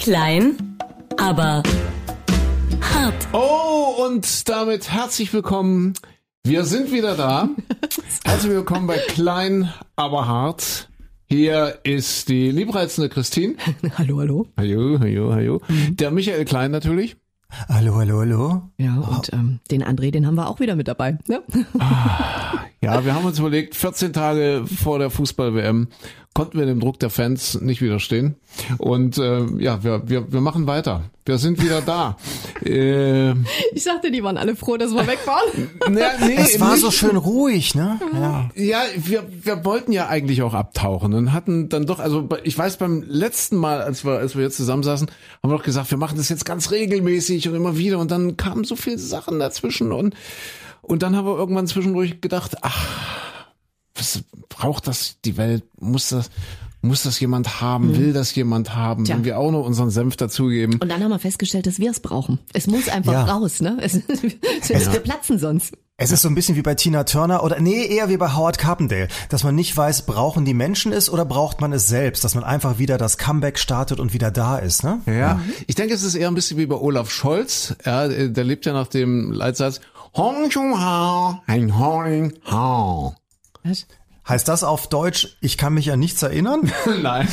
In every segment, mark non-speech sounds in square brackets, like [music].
Klein, aber hart. Oh, und damit herzlich willkommen. Wir sind wieder da. [laughs] Herzlich willkommen bei Klein, aber hart. Hier ist die liebreizende Christine. [laughs] Hallo, hallo. Hallo, hallo, hallo. Der Michael Klein natürlich. Hallo, hallo, hallo. Ja, und ähm, den André, den haben wir auch wieder mit dabei. Ne? Ja, wir haben uns überlegt, 14 Tage vor der Fußball-WM konnten wir dem Druck der Fans nicht widerstehen. Und äh, ja, wir, wir, wir machen weiter. Wir sind wieder da. [laughs] äh, Ich sagte, die waren alle froh, dass wir weg waren. [laughs] na, nee, Es war nicht- so schön ruhig, ne? Ja. Ja, wir, wir wollten ja eigentlich auch abtauchen und hatten dann doch, also ich weiß beim letzten Mal, als wir, als wir jetzt zusammensaßen, haben wir doch gesagt, wir machen das jetzt ganz regelmäßig und immer wieder und dann kamen so viele Sachen dazwischen und, und dann haben wir irgendwann zwischendurch gedacht, ach, was braucht das die Welt? Muss das, muss das jemand haben? Will das jemand haben? Tja. Wenn wir auch noch unseren Senf dazugeben? Und dann haben wir festgestellt, dass wir es brauchen. Es muss einfach Ja. raus, ne? Es, [laughs] Wir platzen sonst. Es ist so ein bisschen wie bei Tina Turner oder nee, eher wie bei Howard Carpendale, dass man nicht weiß, brauchen die Menschen es oder braucht man es selbst, dass man einfach wieder das Comeback startet und wieder da ist, ne? Ja, ich denke, es ist eher ein bisschen wie bei Olaf Scholz. Ja, der lebt ja nach dem Leitsatz Hong Chung Ha, ein Hong Ha. Was? Heißt das auf Deutsch, ich kann mich an nichts erinnern? [laughs] Nein,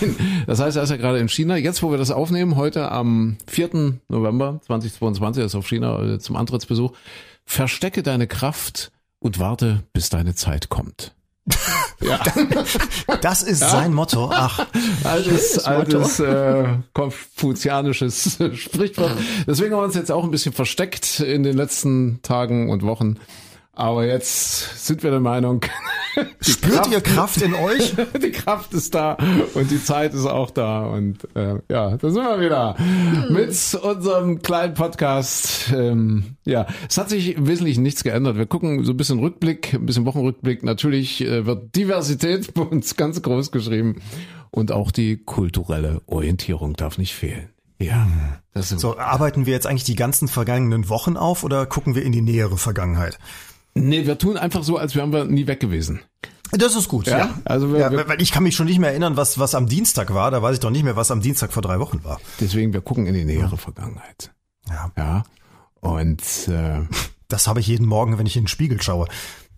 das heißt, er ist ja gerade in China. Jetzt, wo wir das aufnehmen, heute am 4. November 2022, er ist auf China äh, zum Antrittsbesuch. Verstecke deine Kraft und warte, bis deine Zeit kommt. [laughs] Ja, [laughs] Das ist sein Motto. Ach, altes, altes äh, konfuzianisches Sprichwort. Deswegen haben wir uns jetzt auch ein bisschen versteckt in den letzten Tagen und Wochen. Aber jetzt sind wir der Meinung, [laughs] spürt ihr Kraft in euch? [laughs] die Kraft ist da und die Zeit ist auch da. Und äh, ja, da sind wir wieder mit unserem kleinen Podcast. Ähm, ja, es hat sich im Wesentlichen nichts geändert. Wir gucken so ein bisschen Rückblick, ein bisschen Wochenrückblick. Natürlich äh, wird Diversität [laughs] bei uns ganz groß geschrieben. Und auch die kulturelle Orientierung darf nicht fehlen. Ja, das sind So, arbeiten wir jetzt eigentlich die ganzen vergangenen Wochen auf oder gucken wir in die nähere Vergangenheit? Nee, wir tun einfach so, als wären wir nie weg gewesen. Das ist gut, ja. Also wir, Ja, weil ich kann mich schon nicht mehr erinnern, was, was am Dienstag war. Da weiß ich doch nicht mehr, was am Dienstag vor drei Wochen war. deswegen, wir gucken in die nähere Vergangenheit. Ja. Ja. Und äh, Das habe ich jeden Morgen, wenn ich in den Spiegel schaue.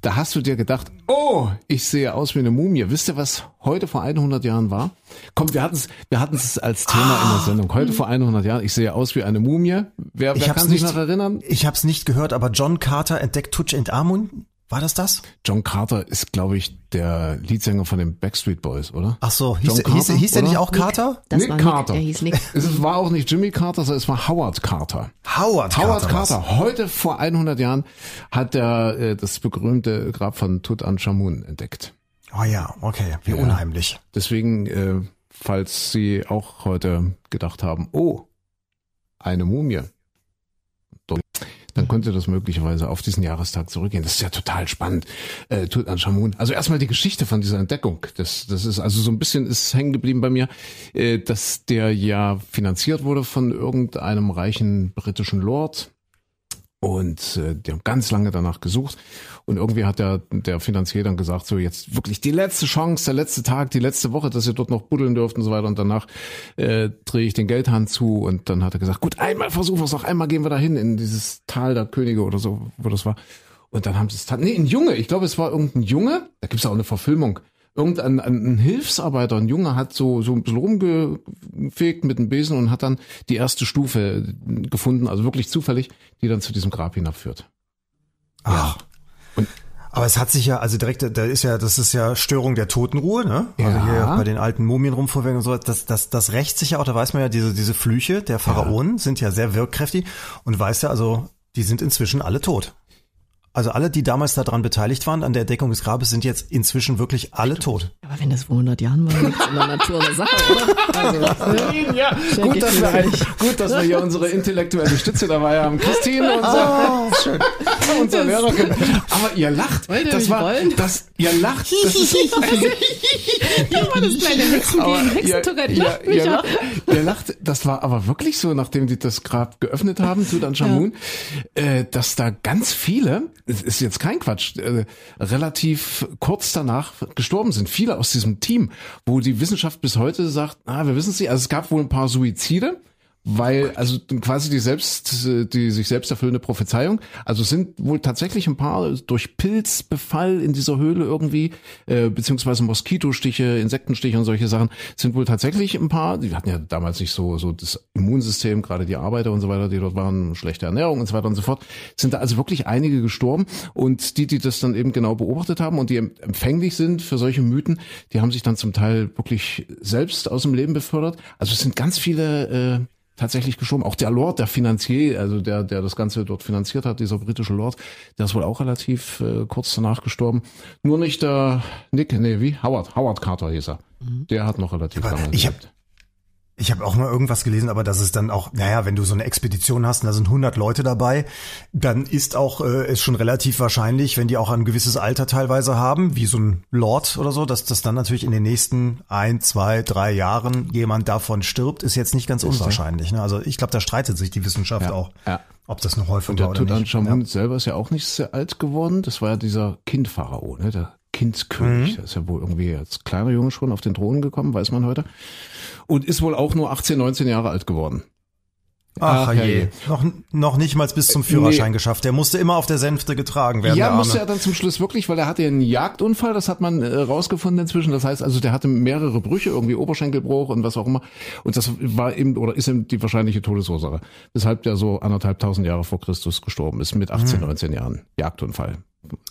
Da hast du dir gedacht, oh, ich sehe aus wie eine Mumie. Wisst ihr, was heute vor 100 Jahren war? Komm, wir hatten es wir hatten's als Thema in der Sendung. Heute vor 100 Jahren, ich sehe aus wie eine Mumie. Wer, wer kann sich nicht- noch erinnern? Ich habe es nicht gehört, aber John Carter entdeckt Tutankamon. War das das? John Carter ist, glaube ich, der Leadsänger von den Backstreet Boys, oder? Ach so, hieß, hieß, Carter, hieß der oder? nicht auch Carter? Das Nick war Carter. Nick, er hieß Nick. Es war auch nicht Jimmy Carter, sondern es war Howard Carter. Howard, Howard war's. Carter. Heute vor 100 Jahren hat er äh, das berühmte Grab von Tutanchamun entdeckt. Oh ja, okay, wie unheimlich. Deswegen, äh, falls Sie auch heute gedacht haben, oh, eine Mumie, dann könnte das möglicherweise auf diesen Jahrestag zurückgehen. Das ist ja total spannend. Äh, Tutanchamun. Also erstmal die Geschichte von dieser Entdeckung. Das, das ist also so ein bisschen ist hängen geblieben bei mir, äh, dass der ja finanziert wurde von irgendeinem reichen britischen Lord. Und äh, die haben ganz lange danach gesucht. Und irgendwie hat der, der Finanzier dann gesagt, so jetzt wirklich die letzte Chance, der letzte Tag, die letzte Woche, dass ihr dort noch buddeln dürft und so weiter. Und danach äh, drehe ich den Geldhahn zu. Und dann hat er gesagt, gut, einmal versuchen wir es noch, einmal gehen wir dahin in dieses Tal der Könige oder so, wo das war. Und dann haben sie es getan. Nee, ein Junge, ich glaube, es war irgendein Junge, da gibt's auch eine Verfilmung. Irgendein ein, ein Hilfsarbeiter, ein Junge hat so, so ein bisschen rumgefegt mit dem Besen und hat dann die erste Stufe gefunden, also wirklich zufällig, die dann zu diesem Grab hinabführt. Ach. Aber es hat sich ja, also direkt, da ist ja, das ist ja Störung der Totenruhe, ne? Also Ja. hier bei den alten Mumien rumvorwärts und so, das, das, das rächt sich ja auch, da weiß man ja, diese, diese Flüche der Pharaonen sind ja sehr wirkkräftig und weiß ja, also, die sind inzwischen alle tot. Also alle, die damals daran beteiligt waren, an der Entdeckung des Grabes, sind jetzt inzwischen wirklich alle tot. Aber wenn das vor 100 Jahren war, liegt in der Natur der Sache, oder? Also, Ja, gut, dass wir, ein, gut, dass wir hier unsere intellektuelle Stütze dabei haben. Christine, [laughs] unser, unser Lehrerin. Aber ihr lacht. Wollt ihr das mich war, rollen? das, ihr lacht. Das ist, [laughs] ja, war das kleine Hexen aber gegen ihr, Hexentourette. ihr, Lacht mich ihr, ja. lacht, ihr lacht. Das war aber wirklich so, nachdem die das Grab geöffnet haben, Tutanchamun, äh, dass da ganz viele, es ist jetzt kein Quatsch, äh, relativ kurz danach gestorben sind. Viele aus diesem Team, wo die Wissenschaft bis heute sagt, ah, wir wissen es nicht. Also es gab wohl ein paar Suizide weil also quasi die selbst die sich selbst erfüllende Prophezeiung. Also sind wohl tatsächlich ein paar durch Pilzbefall in dieser Höhle irgendwie äh, beziehungsweise Moskitostiche, Insektenstiche und solche Sachen sind wohl tatsächlich ein paar. Die hatten ja damals nicht so so das Immunsystem, gerade die Arbeiter und so weiter, die dort waren, schlechte Ernährung und so weiter und so fort. Sind da also wirklich einige gestorben und die, die das dann eben genau beobachtet haben und die empfänglich sind für solche Mythen, die haben sich dann zum Teil wirklich selbst aus dem Leben befördert. Also es sind ganz viele äh, tatsächlich geschoben. Auch der Lord, der Finanzier, also der, der das Ganze dort finanziert hat, dieser britische Lord, der ist wohl auch relativ äh, kurz danach gestorben. Nur nicht der Nick, nee, wie? Howard, Howard Carter hieß er. Mhm. Der hat noch relativ Aber lange ich gelebt. Hab ich habe auch mal irgendwas gelesen, aber das ist dann auch, naja, wenn du so eine Expedition hast und da sind 100 Leute dabei, dann ist auch äh, ist schon relativ wahrscheinlich, wenn die auch ein gewisses Alter teilweise haben, wie so ein Lord oder so, dass das dann natürlich in den nächsten ein, zwei, drei Jahren jemand davon stirbt, ist jetzt nicht ganz ist unwahrscheinlich. Ne? Also ich glaube, da streitet sich die Wissenschaft ja, auch, ja. ob das noch häufig und der war oder Tutanchamun nicht. Ja. selber ist ja auch nicht sehr alt geworden. Das war ja dieser Kindpharao, ne? der Kindskönig. Mhm. Der ist ja wohl irgendwie als kleiner Junge schon auf den Thron gekommen, weiß man heute und ist wohl auch nur 18, 19 Jahre alt geworden. Ach, Ach je. Noch, noch nicht mal bis zum Führerschein nee. geschafft. Der musste immer auf der Sänfte getragen werden. Ja, musste er dann zum Schluss wirklich, weil er hatte einen Jagdunfall, das hat man äh, rausgefunden inzwischen. Das heißt also, der hatte mehrere Brüche, irgendwie Oberschenkelbruch und was auch immer. Und das war eben oder ist eben die wahrscheinliche Todesursache. Weshalb der so anderthalb tausend Jahre vor Christus gestorben ist, mit 18, hm. 19 Jahren. Jagdunfall.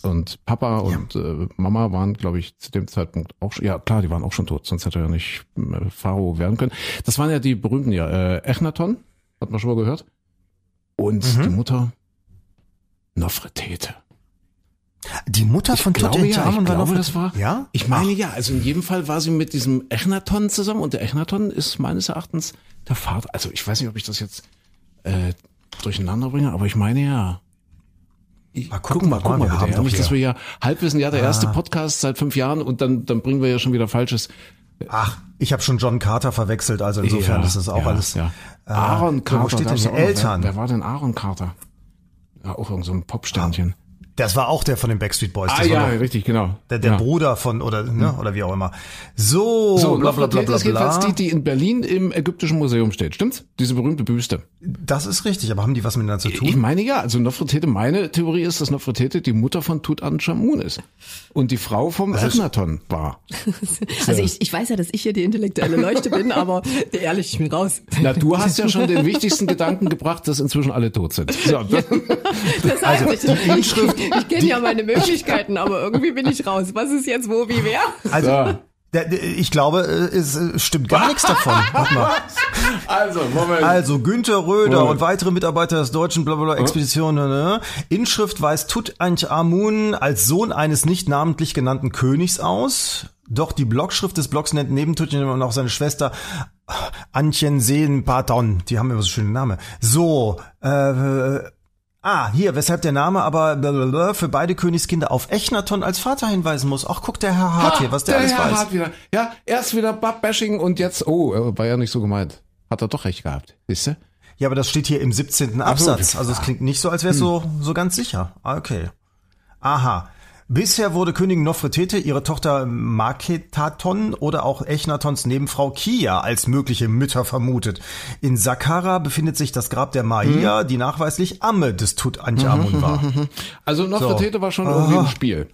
Und Papa und ja. äh, Mama waren, glaube ich, zu dem Zeitpunkt auch schon, ja klar, die waren auch schon tot, sonst hätte er ja nicht äh, Pharao werden können. Das waren ja die berühmten, ja, äh, Echnaton, hat man schon mal gehört. Und mhm. die Mutter Nofretete. Die Mutter ich von glaube, ja, ich glaube, das war. Ja? Ich meine Ach. ja, also in jedem Fall war sie mit diesem Echnaton zusammen und der Echnaton ist meines Erachtens der Vater. Also ich weiß nicht, ob ich das jetzt äh, durcheinander bringe, aber ich meine ja. Ich, ah, guck, guck mal, guck mal, bitte. Ja, nicht, dass wir ja Halbwissen, ja, der ah. erste Podcast seit fünf Jahren und dann, dann bringen wir ja schon wieder Falsches. Ach, ich habe schon John Carter verwechselt, also insofern ja, ist das auch ja, alles. Ja. Äh, Aaron Carter, wo steht denn? Eltern. Wer, wer, war denn Aaron Carter? Ja, auch irgend so ein Popsternchen. Ah. Das war auch der von den Backstreet Boys. Ah ja, richtig, genau. Der, der ja. Bruder von oder ne, oder wie auch immer. So, so bla bla bla bla. ist jedenfalls die, die in Berlin im Ägyptischen Museum steht, stimmt's? Diese berühmte Büste. Das ist richtig, aber haben die was miteinander zu tun? Ich meine ja, also Nofretete, meine Theorie ist, dass Nofretete die Mutter von Tutanchamun ist und die Frau vom Echnaton war. [laughs] Also ich, ich weiß ja, dass ich hier die intellektuelle Leuchte bin, aber ehrlich, ich bin raus. Na, du hast ja schon den wichtigsten Gedanken gebracht, dass inzwischen alle tot sind. So. [laughs] das heißt, also, die Inschrift, ich, kenne ja meine Möglichkeiten, aber irgendwie bin ich raus. Was ist jetzt wo, wie, wer? Also, ja. Ich glaube, es stimmt gar nichts davon. [laughs] Warte mal. Also, Moment. Also, Günther Röder Moment. und weitere Mitarbeiter des deutschen blablabla Expedition. Ne? Inschrift weist Tutanchamun als Sohn eines nicht namentlich genannten Königs aus. Doch die Blogschrift des Blogs nennt neben Tutanchamun auch seine Schwester Antjen Seen Paton. Die haben immer so schöne Namen. So, äh, Ah, hier, weshalb der Name aber blablabla für beide Königskinder auf Echnaton als Vater hinweisen muss. Ach, guck, der Herr Hart ha, hier, was der, der alles Herr weiß. Hart wieder. Ja, erst wieder Bab-Bashing und jetzt, oh, war ja nicht so gemeint. Hat er doch recht gehabt, siehst du? Ja, aber das steht hier im 17. Absatz. Also es klingt nicht so, als wäre es hm. so, so ganz sicher. Ah, okay. Aha. Bisher wurde Königin Nofretete, ihre Tochter Maketaton oder auch Echnatons Nebenfrau Kia als mögliche Mütter vermutet. In Saqqara befindet sich das Grab der Maia, mhm. die nachweislich Amme des Tutanchamun war. [laughs] Also Nofretete so. war schon irgendwie im Spiel.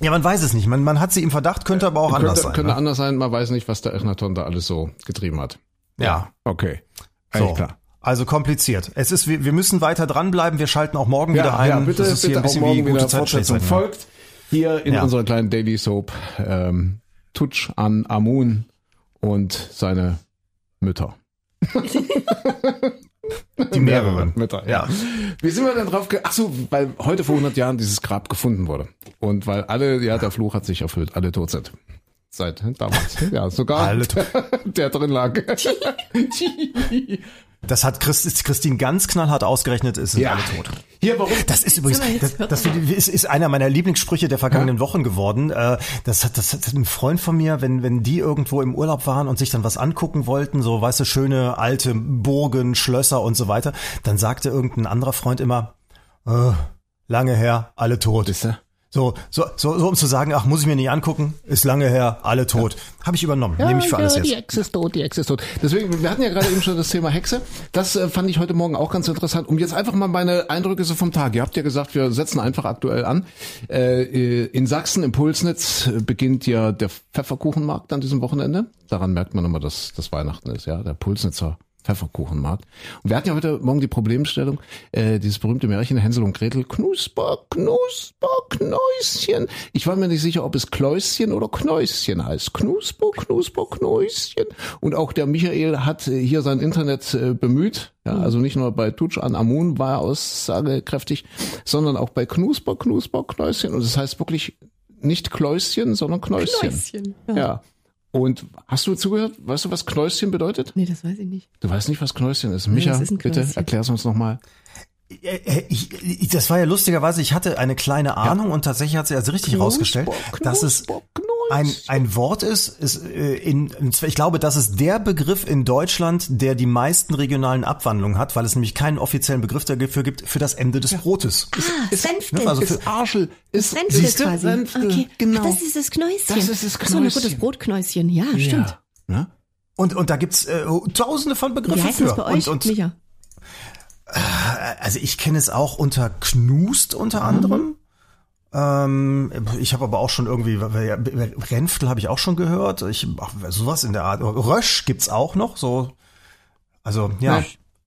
Ja, man weiß es nicht. Man, man hat sie im Verdacht, könnte aber auch könnte, anders sein. Könnte ne? anders sein, man weiß nicht, was der Echnaton da alles so getrieben hat. Ja. Okay. Eigentlich so. klar. Also kompliziert. Es ist, wir, wir müssen weiter dranbleiben. Wir schalten auch morgen ja, wieder ein. Ja, bitte, das ist bitte hier ein bisschen auch morgen wie wieder Fortsetzung folgt. Hier in ja. unserer kleinen Daily Soap ähm, Tutsch an Amun und seine Mütter. [laughs] Die mehreren [laughs] Mütter, ja. Wie sind wir denn drauf? Ach so, weil heute vor 100 Jahren dieses Grab gefunden wurde und weil alle, ja, der Fluch hat sich erfüllt, alle tot sind. Seit damals, ja, sogar alle [laughs] der drin lag. Das hat Christ, Christine ganz knallhart ausgerechnet, ist ja. alle tot. Hier, warum? Das ist übrigens, das, das ist, ist einer meiner Lieblingssprüche der vergangenen ja. Wochen geworden. Äh, das hat, das hat ein Freund von mir, wenn, wenn die irgendwo im Urlaub waren und sich dann was angucken wollten, so, weißt du, schöne alte Burgen, Schlösser und so weiter, dann sagte irgendein anderer Freund immer, oh, lange her, alle tot. Ist er? So, so, so, so um zu sagen, ach, muss ich mir nicht angucken, ist lange her, alle tot. Habe ich übernommen, nehme ich für alles ja, jetzt. Die Hexe ist tot, die Hexe ist tot. Deswegen, wir hatten ja gerade eben schon das Thema Hexe. Das äh, fand ich heute Morgen auch ganz interessant. Um jetzt einfach mal meine Eindrücke so vom Tag. Ihr habt ja gesagt, wir setzen einfach aktuell an. Äh, in Sachsen, im Pulsnitz, äh, beginnt ja der Pfefferkuchenmarkt an diesem Wochenende. Daran merkt man immer, dass das Weihnachten ist, ja, der Pulsnitzer Pfefferkuchenmarkt. Und wir hatten ja heute Morgen die Problemstellung, äh, dieses berühmte Märchen Hänsel und Gretel, Knusper, Knusper, Knäuschen. Ich war mir nicht sicher, ob es Kläuschen oder Knäuschen heißt. Knusper, Knusper, Knäuschen. Und auch der Michael hat äh, hier sein Internet äh, bemüht. Ja, also nicht nur bei Tutsch an Amun war er aussagekräftig, sondern auch bei Knusper, Knusper, Knäuschen. Und es das heißt wirklich nicht Kläuschen, sondern Knäuschen. Knäuschen, Ja. ja. Und hast du zugehört? Weißt du, was Knäuschen bedeutet? Nee, das weiß ich nicht. Du weißt nicht, was Knäuschen ist. Micha, was ist bitte erklär's uns nochmal. Äh, äh, Ich, ich, das war ja lustigerweise, ich hatte eine kleine Ahnung und tatsächlich hat sie also richtig rausgestellt, dass es ein, ein Wort ist, ist äh, in, ich glaube, das ist der Begriff in Deutschland, der die meisten regionalen Abwandlungen hat, weil es nämlich keinen offiziellen Begriff dafür gibt für das Ende des Brotes. Ah, Senftel. also für- ist Arschel. Ist, Senftel siehste? quasi. Senftel, Okay. Genau. Ach, das ist das Knäuschen. Das ist das Ach so, na gut, das Knäuschen. Brotknäuschen. Ja, stimmt. Ja. Ne? Und, und da gibt's äh, tausende von Wie Begriffen heißt für. das bei euch, und, und Micha? Also ich kenne es auch unter Knust unter Mhm. Ähm, ich habe aber auch schon irgendwie Renftel habe ich auch schon gehört. Ich ach, sowas in der Art. Rösch gibt's auch noch. So, also ja. Ja.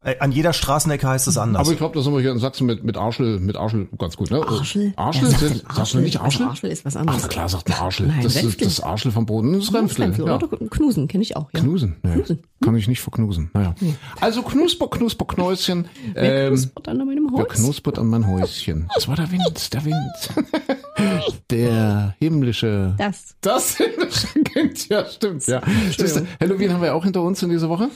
Äh, An jeder Straßenecke heißt es anders. Aber ich glaube, da sind wir hier in Sachsen mit, mit Arschel, mit Arschel ganz gut, ne? Arschel? Arschel? Wer sagt sind, sagst du nicht Arschel? Also Arschel ist was anderes. Ach, klar sagt man Arschel. Nein, das ist das Arschel vom Boden, das ist Renftel. Renftel, ja. oder? Knusen kenne ich auch. Ja. Knusen. Nee, Knusen. Kann ich nicht verknusen. Naja. Also Knusper, Knusper, Knäuschen. Wer Ähm, knuspert an meinem wer Holz? knuspert an mein Häuschen? Das war der Wind, der Wind. [laughs] der himmlische. Das. Das himmlische Kind, ja, stimmt, ja. Siehste, Halloween haben wir auch hinter uns in dieser Woche.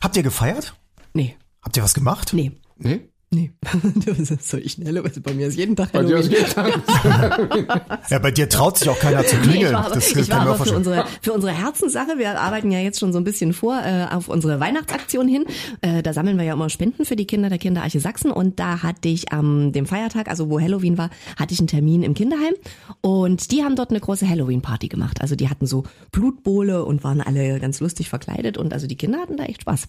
Habt ihr gefeiert? Nee, Habt ihr was gemacht? nee. Nee? Nee, [laughs] das ist so ich schnell, also bei mir ist jeden Tag Bei dir Halloween. [laughs] Ja, bei dir traut sich auch keiner zu Nee, klingeln. ich war aber, das ich war aber für unsere, für unsere Herzenssache, wir arbeiten ja jetzt schon so ein bisschen vor äh, auf unsere Weihnachtsaktion hin. Äh, da sammeln wir ja immer Spenden für die Kinder der Kinderarche Sachsen und da hatte ich am dem Feiertag, also wo Halloween war, hatte ich einen Termin im Kinderheim und die haben dort eine große Halloween-Party gemacht. Also die hatten so Blutbowle und waren alle ganz lustig verkleidet und also die Kinder hatten da echt Spaß.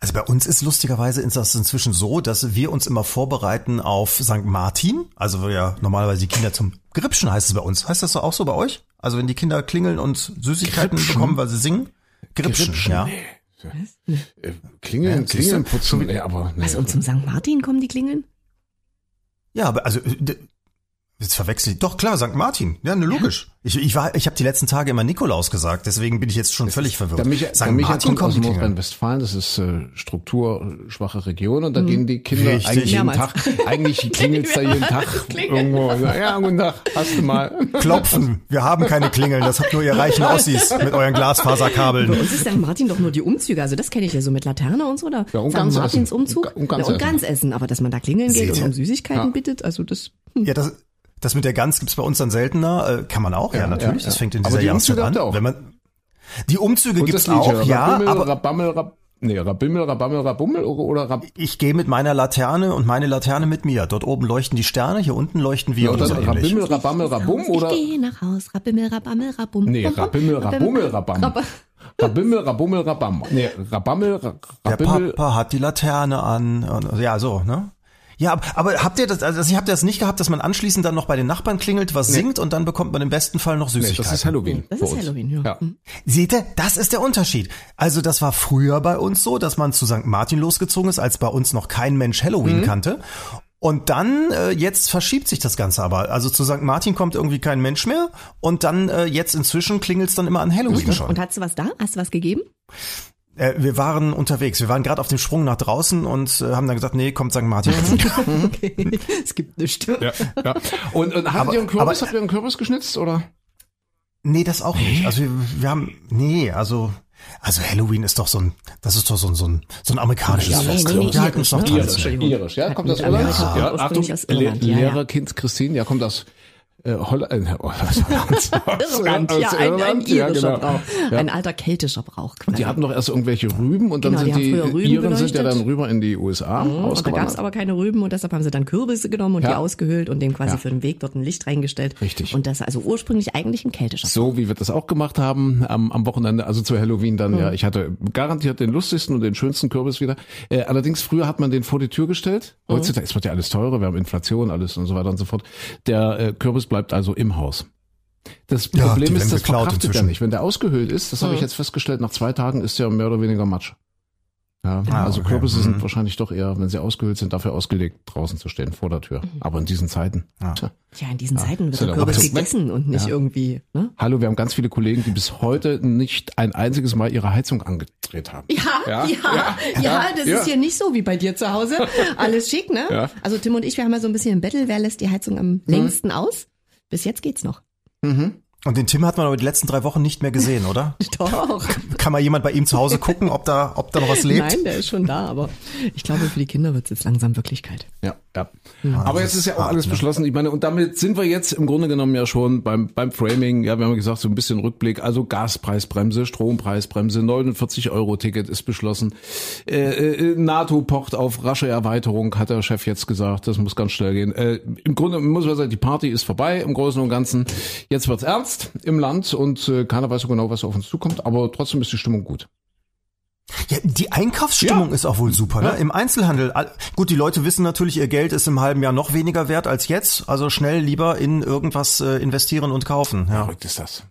Also bei uns ist lustigerweise ist das inzwischen so, dass wir uns immer vorbereiten auf St. Martin. Also wir ja normalerweise die Kinder zum Gripschen heißt es bei uns. Heißt das so auch so bei euch? Also wenn die Kinder klingeln und Süßigkeiten Gripschen? bekommen, weil sie singen? Gripschen, Gripschen, ja. Äh, Klingeln, Ja, klingeln, putzen. Nee, aber, nee. Was, und zum St. Martin kommen die Klingeln? Ja, aber also äh, jetzt verwechsel ich. Doch klar, St. Martin. Ja, ne, logisch. Ich, ich war, ich habe die letzten Tage immer Nikolaus gesagt, deswegen bin ich jetzt schon völlig verwirrt. Der St. der Martin kommt aus kommt Klingeln. Nordrhein-Westfalen, das ist äh, strukturschwache Region und da gehen die Kinder Richtig. eigentlich jeden Tag, eigentlich [laughs] klingelt da jeden Tag irgendwo. Ja, guten Tag, hast du mal. [laughs] Klopfen. Wir haben keine Klingeln. Das habt nur ihr reichen Ossis mit euren Bei Glasfaserkabeln. uns ist St. Martin doch nur die Umzüge, also das kenne ich ja so mit Laterne und so. Da Ja, und St. Martins essen. Umzug Und Ga- und Gans ja, und essen. ganz essen, aber dass man da klingeln geht Seht und ihr? um Süßigkeiten Ja. bittet, also das Ja, das, das mit der Gans gibt's bei uns dann seltener. Äh, kann man auch, ja, Ja, natürlich. ja, Das ja. fängt in dieser die Jahreszeit an. auch. Wenn man, die Umzüge gibt's Lied, auch, ja, Rabimmel, aber Rabammel, Rab, nee, Rabimmel, Rabammel, Rabummel oder, Rab, ich gehe mit meiner Laterne und meine Laterne mit mir. Dort oben leuchten die Sterne, hier unten leuchten wir oder oder so ähnlich. Rabimmel, Rabammel, Rabum oder, Ich gehe nach Haus, Rabimmel, Rabammel, Rabum. nee, Rabimmel, Rabummel, Rabam. Rab- Rabimmel, Rabummel, Rabam. Nee, Rabammel, Ra- Der Rabimmel, Papa hat die Laterne an. Ja, so, ne? Ja, aber, habt ihr das, also habt ihr das nicht gehabt, dass man anschließend dann noch bei den Nachbarn klingelt, was singt und dann bekommt man im besten Fall noch nee, Süßigkeiten? das ist Halloween. Das ist. Halloween, ja. Ja. Seht ihr, das ist der Unterschied. Also das war früher bei uns so, dass man zu St. Martin losgezogen ist, als bei uns noch kein Mensch Halloween kannte. Und dann, äh, jetzt verschiebt sich das Ganze aber. Also zu St. Martin kommt irgendwie kein Mensch mehr und dann äh, jetzt inzwischen klingelt's dann immer an Halloween schon. Und hast du was da? Hast du was gegeben? Äh, wir waren unterwegs, wir waren gerade auf dem Sprung nach draußen und äh, haben dann gesagt, nee, kommt St. Martin. [laughs] Okay. [laughs] es gibt nichts. Ja, ja. Und, und hattet Aber- ihr einen Kürbis, aber- habt ihr einen Kürbis geschnitzt oder? nee, das auch nicht. Also wir, wir haben, nee, also also Halloween ist doch so ein, das ist doch so ein, so ein, so ein amerikanisches Ja, Fest. nee, nee, wir halten uns noch irisch, dran. Irisch, ja, kommt das Irland? Ja, ursprünglich Achtung, aus Irland, Le ja, ja. Lehrerkind Christine, ja, kommt das äh, Holland, äh, [laughs] Irland, aus ja, ein, ein Irland, ja, irischer genau. Brauch. Ja. Ein alter keltischer Brauch. Und die hatten doch erst irgendwelche Rüben und dann Genau, die sind die, Rüben Iren sind ja dann rüber in die USA Und da gab es aber keine Rüben und deshalb haben sie dann Kürbisse genommen und Ja. die ausgehöhlt und dem quasi für den Weg dort ein Licht reingestellt. Richtig. Und das also ursprünglich eigentlich ein keltischer So wie wir das auch gemacht haben am, am Wochenende, also zu Halloween dann, ja. Ich hatte garantiert den lustigsten und den schönsten Kürbis wieder. Äh, allerdings früher hat man den vor die Tür gestellt. Heutzutage es wird ja alles teurer, wir haben Inflation, alles und so weiter und so fort. Der äh, Kürbis bleibt also im Haus. Das Ja, Problem die ist, das verkraftet er nicht. Wenn der ausgehöhlt ist, das habe ich jetzt festgestellt, nach zwei Tagen ist der mehr oder weniger Matsch. Ja, Ah, also okay. Kürbisse Mhm. sind wahrscheinlich doch eher, wenn sie ausgehöhlt sind, dafür ausgelegt, draußen zu stehen, vor der Tür. Aber in diesen Zeiten. Tja. Ja, in diesen Zeiten wird ja der Kürbis weg. gegessen und nicht Ja. irgendwie, ne? Hallo, wir haben ganz viele Kollegen, die bis heute nicht ein einziges Mal ihre Heizung angedreht haben. Ja, ja, ja, das ja. ist hier nicht so wie bei dir zu Hause. [laughs] Alles schick, ne? Ja. Also Tim und ich, wir haben ja so ein bisschen im Battle, wer lässt die Heizung am längsten aus? Bis jetzt geht's noch. Und den Tim hat man aber die letzten drei Wochen nicht mehr gesehen, oder? [laughs] Doch. Kann mal jemand bei ihm zu Hause gucken, ob da, ob da noch was lebt? Nein, der ist schon da, aber ich glaube, für die Kinder wird es jetzt langsam Wirklichkeit. Ja, ja. Aber jetzt ist ja auch alles beschlossen. Ich meine, und damit sind wir jetzt im Grunde genommen ja schon beim, beim Framing. Ja, wir haben ja gesagt, so ein bisschen Rückblick. Also Gaspreisbremse, Strompreisbremse, 49 Euro Ticket ist beschlossen. Äh, äh, NATO pocht auf rasche Erweiterung, hat der Chef jetzt gesagt. Das muss ganz schnell gehen. Äh, Im Grunde muss man sagen, die Party ist vorbei im Großen und Ganzen. Jetzt wird's ernst im Land und äh, keiner weiß so genau, was auf uns zukommt. Aber trotzdem ist die Stimmung gut. Ja, die Einkaufsstimmung Ja. ist auch wohl super, ne? Ja. Im Einzelhandel. Gut, die Leute wissen natürlich, ihr Geld ist im halben Jahr noch weniger wert als jetzt. Also schnell lieber in irgendwas äh, investieren und kaufen. Ja. Verrückt ist das.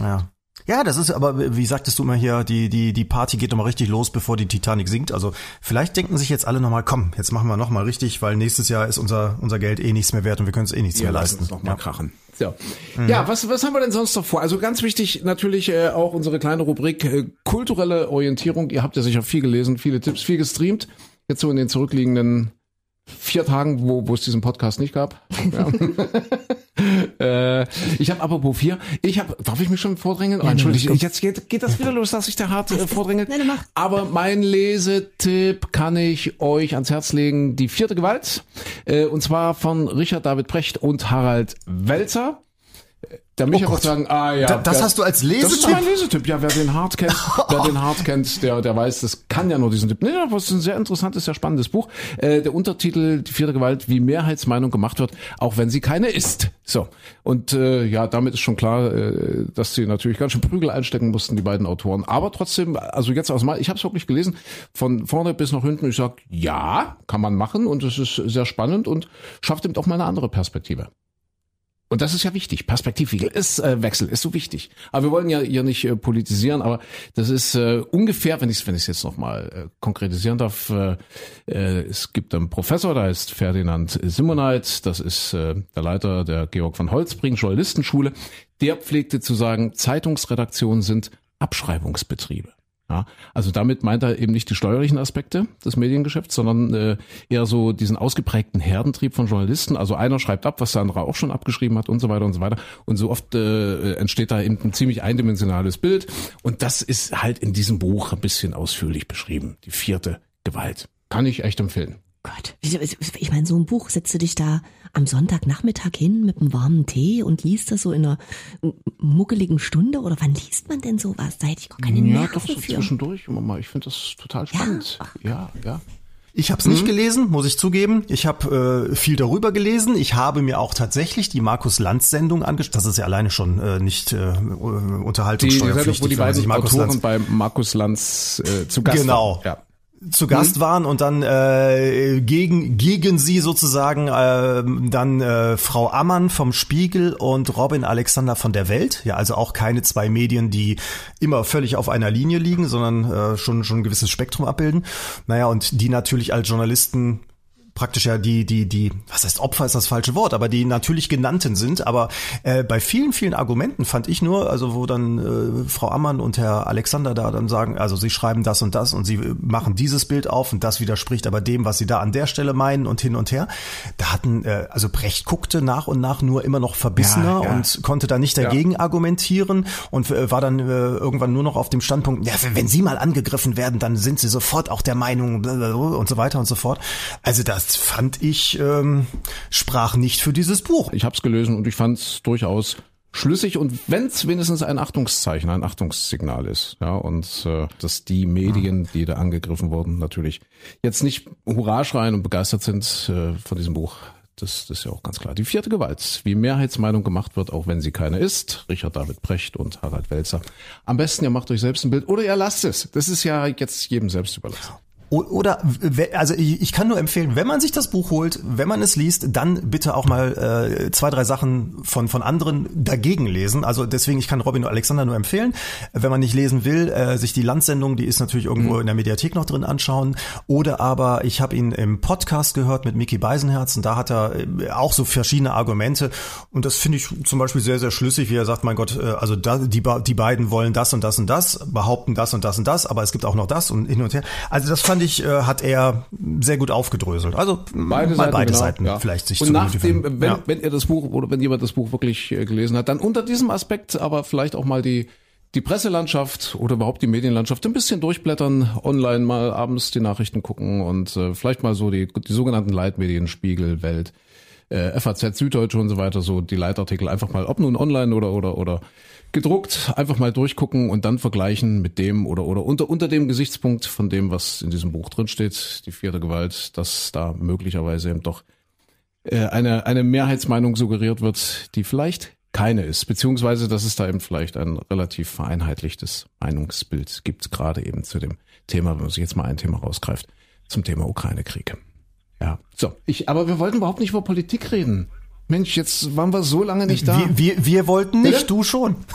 Ja. Ja, das ist aber, wie sagtest du immer hier, die, die, die Party geht nochmal richtig los, bevor die Titanic sinkt. Also vielleicht denken sich jetzt alle nochmal, komm, jetzt machen wir nochmal richtig, weil nächstes Jahr ist unser, unser Geld eh nichts mehr wert und wir können es eh nichts Wir mehr leisten. uns noch mal krachen. So. Ja, was, was haben wir denn sonst noch vor? Also ganz wichtig natürlich äh, auch unsere kleine Rubrik äh, kulturelle Orientierung. Ihr habt ja sicher viel gelesen, viele Tipps, viel gestreamt. Jetzt so in den zurückliegenden vier Tagen, wo, wo es diesen Podcast nicht gab. [laughs] Ja. Äh, ich habe apropos vier, ich habe, darf ich mich schon vordrängeln? Oh, Entschuldigung, jetzt geht, geht das wieder los, dass ich da hart äh, mach. Aber mein Lesetipp kann ich euch ans Herz legen, die vierte Gewalt, äh, und zwar von Richard David Precht und Harald Welzer. Der Micha Oh Gott. sagen, ah ja. Da- das wer- hast du als Das ist Lesetipp? mein Lesetipp, ja, wer den hart kennt, [laughs] wer den hart kennt, der, der weiß, das kann ja nur diesen Tipp. Nee, aber es ist ein sehr interessantes, sehr spannendes Buch. Äh, der Untertitel, die vierte Gewalt, wie Mehrheitsmeinung gemacht wird, auch wenn sie keine ist. So. Und äh, ja, damit ist schon klar, äh, dass sie natürlich ganz schön Prügel einstecken mussten, die beiden Autoren. Aber trotzdem, also jetzt aus mal, ich habe es wirklich gelesen, von vorne bis nach hinten, ich sag, ja, kann man machen und es ist sehr spannend und schafft eben auch mal eine andere Perspektive. Und das ist ja wichtig. Perspektivwechsel ist, äh, Wechsel ist so wichtig. Aber wir wollen ja hier nicht äh, politisieren, aber das ist äh, ungefähr, wenn ich es wenn jetzt nochmal äh, konkretisieren darf, äh, äh, es gibt einen Professor, der heißt Ferdinand Simoneit, das ist äh, der Leiter der Georg von Holzbring Journalistenschule, der pflegte zu sagen, Zeitungsredaktionen sind Abschreibungsbetriebe. Ja, also damit meint er eben nicht die steuerlichen Aspekte des Mediengeschäfts, sondern äh, eher so diesen ausgeprägten Herdentrieb von Journalisten. Also einer schreibt ab, was der andere auch schon abgeschrieben hat und so weiter und so weiter. Und so oft äh, entsteht da eben ein ziemlich eindimensionales Bild. Und das ist halt in diesem Buch ein bisschen ausführlich beschrieben. Die vierte Gewalt. Kann ich echt empfehlen. Gott, ich meine, so ein Buch, setzt du dich da am Sonntagnachmittag hin mit einem warmen Tee und liest das so in einer muckeligen Stunde oder wann liest man denn sowas? Da hätte ich gar keine Ja, Nerven doch so für. zwischendurch immer mal. Ich finde das total spannend. Ja, ja. Ich habe es Mhm. nicht gelesen, muss ich zugeben. Ich habe äh, viel darüber gelesen. Ich habe mir auch tatsächlich die Markus Lanz Sendung angeschaut. Das ist ja alleine schon äh, nicht äh, Die, die Sendung, unterhaltungssteuerpflichtig, wo die beiden Markus Autoren Lanz bei Markus Lanz äh, zu Gast Genau. waren. Ja. Zu Gast waren und dann äh, gegen gegen sie sozusagen äh, dann äh, Frau Ammann vom Spiegel und Robin Alexander von der Welt. Ja, also auch keine zwei Medien, die immer völlig auf einer Linie liegen, sondern äh, schon schon ein gewisses Spektrum abbilden. Naja, und die natürlich als Journalisten praktisch ja die, die, die, was heißt Opfer ist das falsche Wort, aber die natürlich genannten sind. Aber äh, bei vielen, vielen Argumenten fand ich nur, also wo dann äh, Frau Ammann und Herr Alexander da dann sagen, also sie schreiben das und das und sie äh, machen dieses Bild auf und das widerspricht aber dem, was sie da an der Stelle meinen und hin und her. Da hatten, äh, also Brecht guckte nach und nach nur immer noch verbissener Ja, ja. und konnte da nicht dagegen argumentieren und äh, war dann äh, irgendwann nur noch auf dem Standpunkt, ja, wenn sie mal angegriffen werden, dann sind sie sofort auch der Meinung und so weiter und so fort. Also das, fand ich, ähm, sprach nicht für dieses Buch. Ich habe es gelesen und ich fand es durchaus schlüssig und wenn es wenigstens ein Achtungszeichen, ein Achtungssignal ist, ja, und äh, dass die Medien, die da angegriffen wurden, natürlich jetzt nicht Hurra schreien und begeistert sind äh, von diesem Buch. Das, das ist ja auch ganz klar. Die vierte Gewalt, wie Mehrheitsmeinung gemacht wird, auch wenn sie keine ist. Richard David Precht und Harald Welzer. Am besten ihr macht euch selbst ein Bild oder ihr lasst es. Das ist ja jetzt jedem selbst überlassen. Oder, also ich kann nur empfehlen, wenn man sich das Buch holt, wenn man es liest, dann bitte auch mal äh, zwei, drei Sachen von, von anderen dagegen lesen. Also deswegen, ich kann Robin und Alexander nur empfehlen, wenn man nicht lesen will, äh, sich die Landsendung, die ist natürlich irgendwo mhm. in der Mediathek noch drin anschauen. Oder aber ich habe ihn im Podcast gehört mit Mickey Beisenherz und da hat er äh, auch so verschiedene Argumente. Und das finde ich zum Beispiel sehr, sehr schlüssig, wie er sagt, mein Gott, äh, also da, die, die beiden wollen das und das und das, behaupten das und das und das, aber es gibt auch noch das und hin und her. Also das fand ich, äh, hat er sehr gut aufgedröselt. Also beide mal Seiten, beide genau, Seiten ja. vielleicht sich Und zu nach dem, wenn, ja. wenn ihr das Buch oder wenn jemand das Buch wirklich äh, gelesen hat, dann unter diesem Aspekt aber vielleicht auch mal die die Presselandschaft oder überhaupt die Medienlandschaft ein bisschen durchblättern, online mal abends die Nachrichten gucken und äh, vielleicht mal so die, die sogenannten Leitmedien, Spiegel, Welt, äh, FAZ, Süddeutsche und so weiter, so die Leitartikel einfach mal, ob nun online oder oder oder gedruckt, einfach mal durchgucken und dann vergleichen mit dem oder oder unter unter dem Gesichtspunkt von dem, was in diesem Buch drin steht, die vierte Gewalt, dass da möglicherweise eben doch äh, eine eine Mehrheitsmeinung suggeriert wird, die vielleicht keine ist, beziehungsweise dass es da eben vielleicht ein relativ vereinheitlichtes Meinungsbild gibt, gerade eben zu dem Thema, wenn man sich jetzt mal ein Thema rausgreift, zum Thema Ukraine-Krieg. Ja, so. Ich, aber wir wollten überhaupt nicht über Politik reden. Mensch, jetzt waren wir so lange nicht da. Wir, wir, wir wollten nicht, Bitte? du schon. [laughs]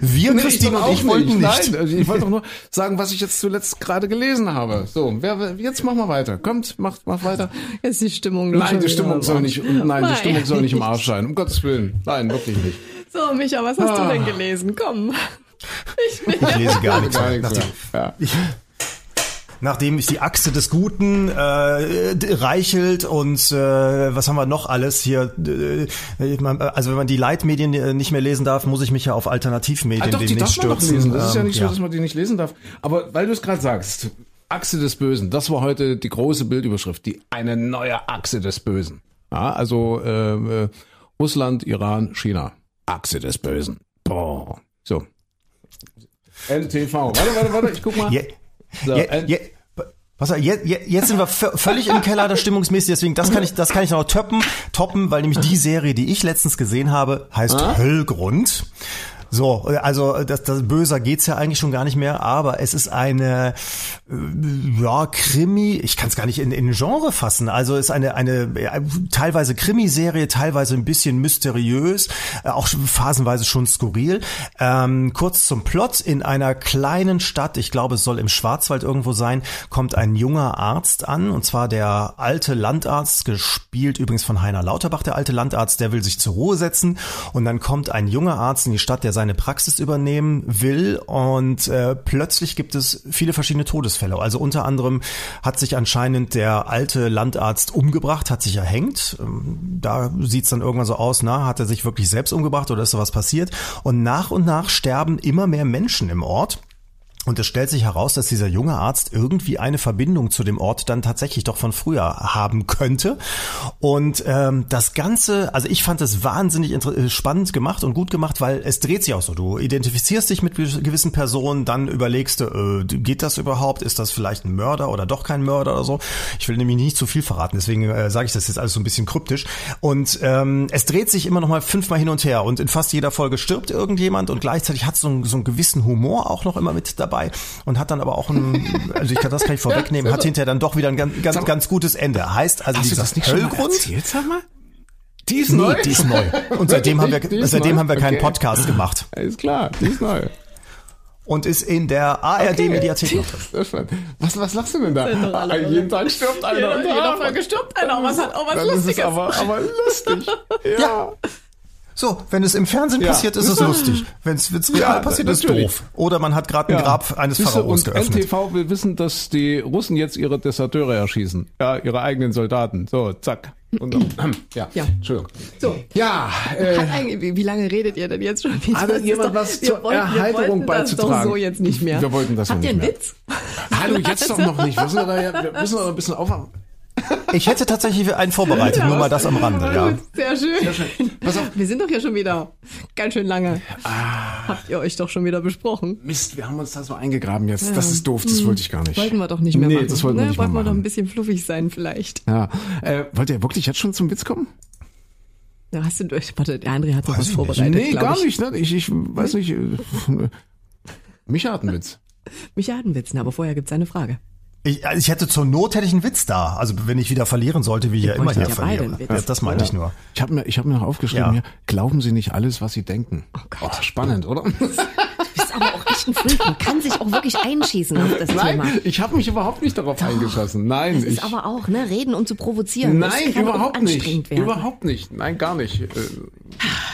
Wir, nee, Christine und ich wollten nicht. Nein, also ich wollte doch nur [laughs] sagen, was ich jetzt zuletzt gerade gelesen habe. So, wer, jetzt machen wir weiter. Kommt, macht, mach weiter. Jetzt die Stimmung. Nein, die Stimmung soll nicht, nein, nein, die Stimmung soll nicht im Arsch sein. Um Gottes Willen. Nein, wirklich nicht. So, Micha, was hast ah. du denn gelesen? Komm. Ich, [laughs] ich lese gar nichts. Gar nichts mehr. Ja. Nachdem ich die Achse des Guten äh, reichelt und äh, was haben wir noch alles hier? Äh, also wenn man die Leitmedien äh, nicht mehr lesen darf, muss ich mich ja auf Alternativmedien ah, doch, die darf stürzen. Man lesen. Das ist ja nicht ähm, so, dass man die nicht lesen darf. Aber weil du es gerade sagst, Achse des Bösen, das war heute die große Bildüberschrift, die eine neue Achse des Bösen. Ja, also äh, äh Russland, Iran, China. Achse des Bösen. Boah. So. NTV. Warte, warte, warte, ich guck mal. So, je, je, was, jetzt, jetzt sind wir völlig im Keller der Stimmungsmäßig, deswegen das kann ich, das kann ich noch toppen, toppen, weil nämlich die Serie, die ich letztens gesehen habe, heißt ah? Höllgrund. So, also das, das böser geht's ja eigentlich schon gar nicht mehr, aber es ist eine äh, ja Krimi, ich kann es gar nicht in, in Genre fassen. Also ist eine eine teilweise Krimiserie, teilweise ein bisschen mysteriös, äh, auch phasenweise schon skurril. Ähm, kurz zum Plot: In einer kleinen Stadt, ich glaube, es soll im Schwarzwald irgendwo sein, kommt ein junger Arzt an, und zwar der alte Landarzt, gespielt übrigens von Heiner Lauterbach, der alte Landarzt, der will sich zur Ruhe setzen, und dann kommt ein junger Arzt in die Stadt, der seine Praxis übernehmen will und äh, plötzlich gibt es viele verschiedene Todesfälle. Also unter anderem hat sich anscheinend der alte Landarzt umgebracht, hat sich erhängt. Ähm, da sieht es dann irgendwann so aus, na, hat er sich wirklich selbst umgebracht oder ist da passiert? Und nach und nach sterben immer mehr Menschen im Ort. Und es stellt sich heraus, dass dieser junge Arzt irgendwie eine Verbindung zu dem Ort dann tatsächlich doch von früher haben könnte. Und ähm, das Ganze, also ich fand es wahnsinnig äh, spannend gemacht und gut gemacht, weil es dreht sich auch so. Du identifizierst dich mit gewissen Personen, dann überlegst du, äh, geht das überhaupt? Ist das vielleicht ein Mörder oder doch kein Mörder oder so? Ich will nämlich nicht zu viel verraten, deswegen äh, sage ich das jetzt alles so ein bisschen kryptisch. Und ähm, es dreht sich immer noch mal fünfmal hin und her und in fast jeder Folge stirbt irgendjemand und gleichzeitig hat so, so einen gewissen Humor auch noch immer mit dabei dabei und hat dann aber auch ein, also ich kann das gleich [laughs] vorwegnehmen, hat hinterher dann doch wieder ein ganz, ganz, ganz gutes Ende. Heißt also Hast dieser das nicht Höllgrund. Erzählt, sag mal? Die ist nee, neu. Die ist neu. Und seitdem haben wir, [laughs] seitdem neu. haben wir keinen okay. Podcast gemacht. Ist klar, die ist neu. Und ist in der ARD-Mediathek okay. noch drin. Was, was lachst du denn da? Ah, jeden Tag stirbt einer. Jeder, jeder Folge stirbt einer. Was hat auch was Lustiges. Ist aber, aber lustig. [laughs] ja. ja. So, wenn es im Fernsehen ja, passiert, ist es lustig. Wenn es real ja, passiert, ist es doof. Oder man hat gerade ein Grab eines Siehste, Pharaos und geöffnet. NTV will wissen, dass die Russen jetzt ihre Deserteure erschießen. Ja, ihre eigenen Soldaten. So, zack. Und, ja. ja, Entschuldigung. So. Ja, äh, wie, wie lange redet ihr denn jetzt schon? Wie, hat jemand was zur wollten, Erheiterung beizutragen? Das doch so jetzt nicht mehr. Wir wollten das Habt nicht ihr einen Witz? Hallo, jetzt doch noch nicht. Wir müssen da, ja, wir müssen da ein bisschen aufhaben. Ich hätte tatsächlich einen vorbereitet, nur mal das am Rande, ja. Sehr schön. Pass auf. Wir sind doch ja schon wieder ganz schön lange. Ah. Habt ihr euch doch schon wieder besprochen? Mist, wir haben uns da so eingegraben jetzt. Das ist doof, das wollte ich gar nicht. Wollten wir doch nicht mehr nee, machen. das wollten wir ne? nicht Wollten mehr wir doch ein bisschen fluffig sein vielleicht. Ja. Äh, wollt ihr wirklich jetzt schon zum Witz kommen? Ja, hast du durch? Warte, der André hat noch was nicht. vorbereitet. nee, gar ich. nicht. Ne? Ich, ich weiß nicht. äh, [laughs] Micha hat einen Witz. Micha hat einen Witz, ne, aber vorher gibt's eine Frage. Ich, also ich hätte zur Not hätte ich einen Witz da. Also wenn ich wieder verlieren sollte, wie ich ja immer hier ja verliere. Ja, das meine ich nur. Ich habe mir, ich hab mir noch aufgeschrieben Ja. hier, glauben Sie nicht alles, was Sie denken. Oh Gott. spannend, oder? [laughs] Du bist aber auch Freak. Man kann sich auch wirklich einschießen auf das Nein, Thema. ich habe mich überhaupt nicht darauf eingeschossen. Nein, Das ich, ist aber auch, ne, reden um zu provozieren. Das Nein, überhaupt nicht. werden. Überhaupt nicht. Nein, gar nicht. Äh,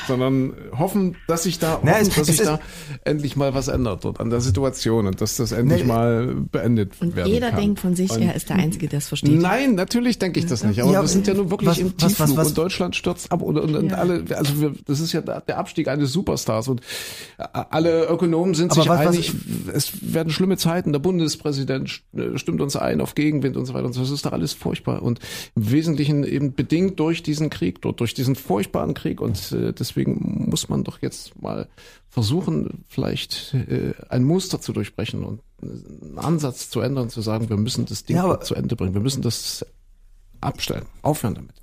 sondern hoffen, dass sich da, Na, hoffen, es- dass sich da endlich mal was ändert dort an der Situation und dass das endlich mal beendet Und werden jeder kann. denkt von sich, Und er ist der Einzige, der es versteht. Nein, natürlich denke ich das nicht. Aber Ja, wir sind ja nun wirklich was- im was- Tiefflug was- was- und Deutschland stürzt ab und, und, und Ja. alle, also wir, das ist ja der Abstieg eines Superstars und alle Ökonomen sind Aber sich was- was- einig, es werden schlimme Zeiten. Der Bundespräsident st- stimmt uns ein auf Gegenwind und so weiter und so. Das ist doch alles furchtbar und im Wesentlichen eben bedingt durch diesen Krieg durch diesen furchtbaren Krieg und äh, deswegen muss man doch jetzt mal versuchen, vielleicht äh, ein Muster zu durchbrechen und einen Ansatz zu ändern, zu sagen, wir müssen das Ding Ja, zu Ende bringen. Wir müssen das abstellen, aufhören damit.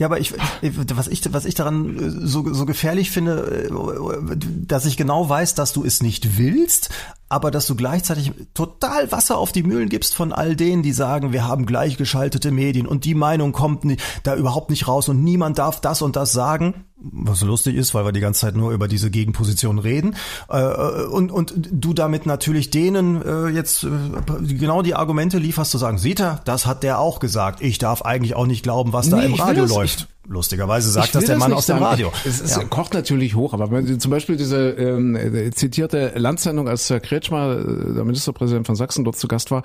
Ja, aber ich, was ich, was ich daran äh, so, so gefährlich finde, äh, dass ich genau weiß, dass du es nicht willst, aber dass du gleichzeitig total Wasser auf die Mühlen gibst von all denen, die sagen, wir haben gleichgeschaltete Medien und die Meinung kommt da überhaupt nicht raus und niemand darf das und das sagen. Was lustig ist, weil wir die ganze Zeit nur über diese Gegenposition reden. Äh, und, und du damit natürlich denen äh, jetzt äh, genau die Argumente lieferst, zu sagen, sieht er, das hat der auch gesagt. Ich darf eigentlich auch nicht glauben, was da Nee, im ich Radio das- läuft. Lustigerweise sagt das der Mann aus dem sagen. Radio. Es ist, Ja. kocht natürlich hoch, aber wenn Sie zum Beispiel diese ähm, äh, zitierte Landsendung, als Herr Kretschmer, äh, der Ministerpräsident von Sachsen, dort zu Gast war,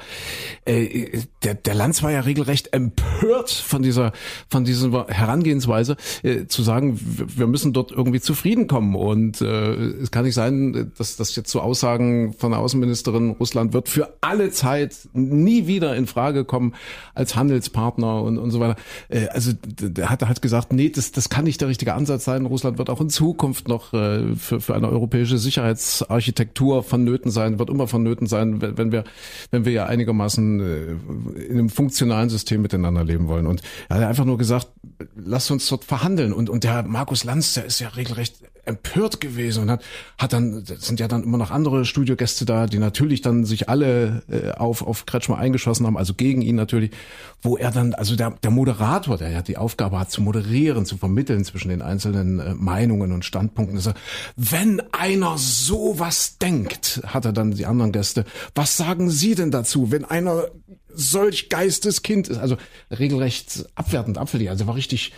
äh, der, der Lanz war ja regelrecht empört von dieser, von dieser Herangehensweise, äh, zu sagen, wir müssen dort irgendwie zufrieden kommen. Und äh, es kann nicht sein, dass das jetzt so Aussagen von der Außenministerin Russland wird für alle Zeit nie wieder in Frage kommen als Handelspartner und, und so weiter. Äh, also der hat halt gesagt, nee, das, das kann nicht der richtige Ansatz sein. Russland wird auch in Zukunft noch äh, für, für eine europäische Sicherheitsarchitektur vonnöten sein, wird immer vonnöten sein, wenn, wir, wenn wir ja einigermaßen äh, in einem funktionalen System miteinander leben wollen. Und er hat einfach nur gesagt, lasst uns dort verhandeln. Und, und der Markus Lanz, der ist ja regelrecht empört gewesen und hat, hat dann, sind ja dann immer noch andere Studiogäste da, die natürlich dann sich alle äh, auf, auf Kretschmer eingeschossen haben, also gegen ihn natürlich, wo er dann, also der, der Moderator, der ja die Aufgabe hat zu moderieren, zu vermitteln zwischen den einzelnen äh, Meinungen und Standpunkten, ist er, wenn einer sowas denkt, hat er dann die anderen Gäste, was sagen Sie denn dazu, wenn einer solch Geisteskind ist, also regelrecht abwertend, abfällig, also war richtig,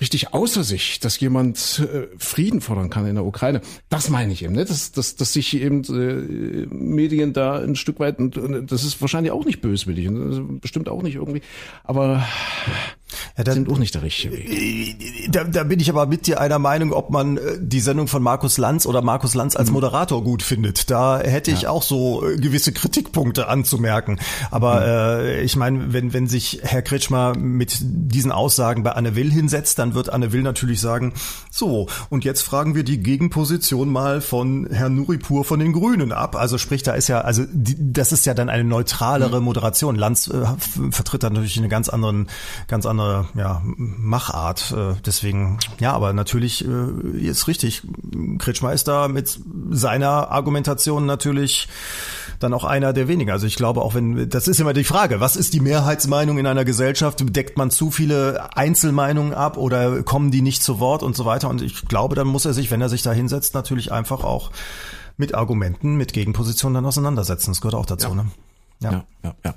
richtig außer sich, dass jemand äh, Frieden fordern kann in der Ukraine. Das meine ich eben, ne? dass, dass, dass sich eben äh, Medien da ein Stück weit, und, und das ist wahrscheinlich auch nicht böswillig, und das ist bestimmt auch nicht irgendwie, aber Ja, da, sind auch nicht der richtige Weg. da, da bin ich aber mit dir einer Meinung, ob man äh, die Sendung von Markus Lanz oder Markus Lanz als Moderator gut findet. Da hätte ich auch so äh, gewisse Kritikpunkte anzumerken. Aber äh, ich meine, wenn, wenn sich Herr Kretschmer mit diesen Aussagen bei Anne Will hinsetzt, dann wird Anne Will natürlich sagen, so, und jetzt fragen wir die Gegenposition mal von Herrn Nuripur von den Grünen ab. Also sprich, da ist ja, also die, das ist ja dann eine neutralere Moderation. Lanz äh, vertritt dann natürlich eine ganz anderen, ganz andere ja, Machart. Äh, deswegen, ja, aber natürlich äh, ist richtig. Kretschmer ist da mit seiner Argumentation natürlich dann auch einer der wenigen. Also ich glaube auch, wenn, das ist immer die Frage, was ist die Mehrheitsmeinung in einer Gesellschaft? Deckt man zu viele Einzelmeinungen ab oder kommen die nicht zu Wort und so weiter? Und ich glaube, dann muss er sich, wenn er sich da hinsetzt, natürlich einfach auch mit Argumenten, mit Gegenpositionen dann auseinandersetzen. Das gehört auch dazu, ne? Ja, ja, ja.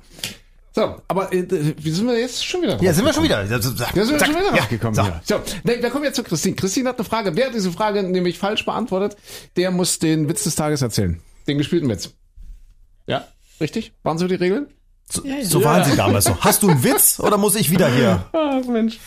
So, aber äh, wie sind wir jetzt schon wieder drauf Ja, sind wir schon wieder. Da sind wir Zack. schon wieder Ja, rausgekommen so. hier. So, ne, wir kommen jetzt zu Christine. Christine hat eine Frage. Wer diese Frage nämlich falsch beantwortet, der muss den Witz des Tages erzählen. Den gespielten Witz. Ja, richtig? Waren so die Regeln? So, so waren sie damals so. Hast du einen Witz oder muss ich wieder hier? [laughs] Ach Mensch.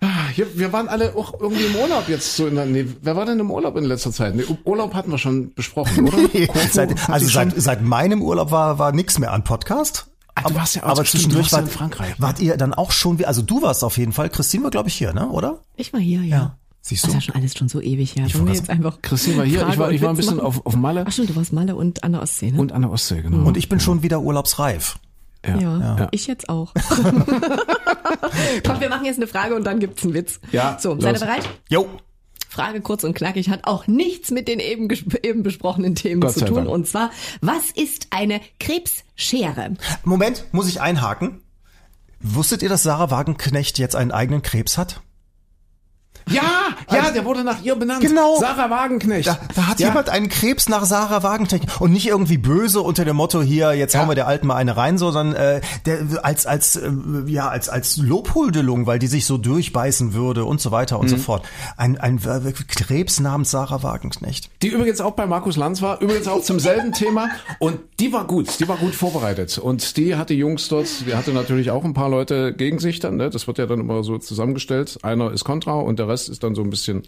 Ah, wir waren alle auch irgendwie im Urlaub jetzt so in der, nee, wer war denn im Urlaub in letzter Zeit? Nee, Urlaub hatten wir schon besprochen, oder? [laughs] Korfu seit, also seit, seit meinem Urlaub war, war nix mehr an Podcast. Ah, du warst ja auch- aber stimmt, zwischendurch du warst ja wart, in Frankreich. wart ihr dann auch schon wie, also du warst auf jeden Fall, Christine war glaube ich hier, ne, oder? Ich war hier, ja. Siehst Das du? ist ja schon alles schon so ewig her. Ich wollte jetzt einfach Christine war hier, Frage ich war, ich war ein bisschen machen? auf, auf Malle Ach stimmt, du warst Malle und an der Ostsee, ne? und an der Ostsee, genau. Und ich bin schon wieder urlaubsreif. ja. ja, Ja. ich jetzt auch. [laughs] Komm, wir machen jetzt eine Frage und dann gibt's einen Witz. Ja, So, seid los. ihr bereit? Jo. Frage kurz und knackig hat auch nichts mit den eben, eben besprochenen Themen Gott zu tun. Dank. Und zwar, was ist eine Krebsschere? Moment, muss ich einhaken? Wusstet ihr, dass Sarah Wagenknecht jetzt einen eigenen Krebs hat? Ja, ja, der wurde nach ihr benannt. Genau. Sarah Wagenknecht. Da, da hat ja. jemand einen Krebs nach Sarah Wagenknecht und nicht irgendwie böse unter dem Motto hier jetzt hauen wir der Alten mal eine rein, so, sondern äh, der als als äh, ja als als Lobhudelung, weil die sich so durchbeißen würde und so weiter und so fort. Ein ein äh, Krebs namens Sarah Wagenknecht. Die übrigens auch bei Markus Lanz war, übrigens auch zum selben Thema. Und die war gut, die war gut vorbereitet. Und die hat die Jungs dort, die hatte natürlich auch ein paar Leute gegen sich dann, ne? Das wird ja dann immer so zusammengestellt. Einer ist Contra und der Rest ist dann so ein bisschen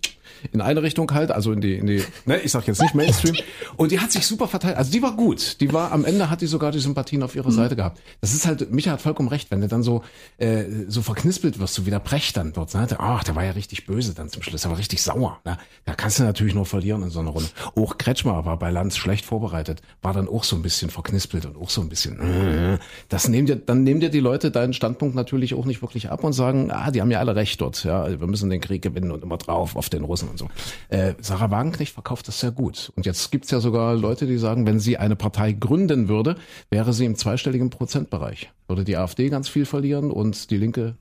in eine Richtung halt, also in die, in die, ne, ich sag jetzt nicht Mainstream. [laughs] Und die hat sich super verteilt. Also die war gut. Die war, am Ende hat die sogar die Sympathien auf ihrer Seite gehabt. Das ist halt, Micha hat vollkommen recht, wenn du dann so, äh, so verknispelt wirst, so wie der Brecht dann dort, ne? Ach, der war ja richtig böse dann zum Schluss, der war richtig sauer, ne? Da kannst du natürlich nur verlieren in so einer Runde. Auch Kretschmer war bei Lanz schlecht vorbereitet, war dann auch so ein bisschen verknispelt und auch so ein bisschen, äh, das nehmen dir, dann nehmen dir die Leute deinen Standpunkt natürlich auch nicht wirklich ab und sagen, ah, die haben ja alle recht dort, ja, wir müssen den Krieg gewinnen und immer drauf auf den Russen und so. Äh, Sarah Wagenknecht verkauft das sehr gut. Und jetzt gibt's ja sogar Leute, die sagen, wenn sie eine Partei gründen würde, wäre sie im zweistelligen Prozentbereich. Würde die AfD ganz viel verlieren und die Linke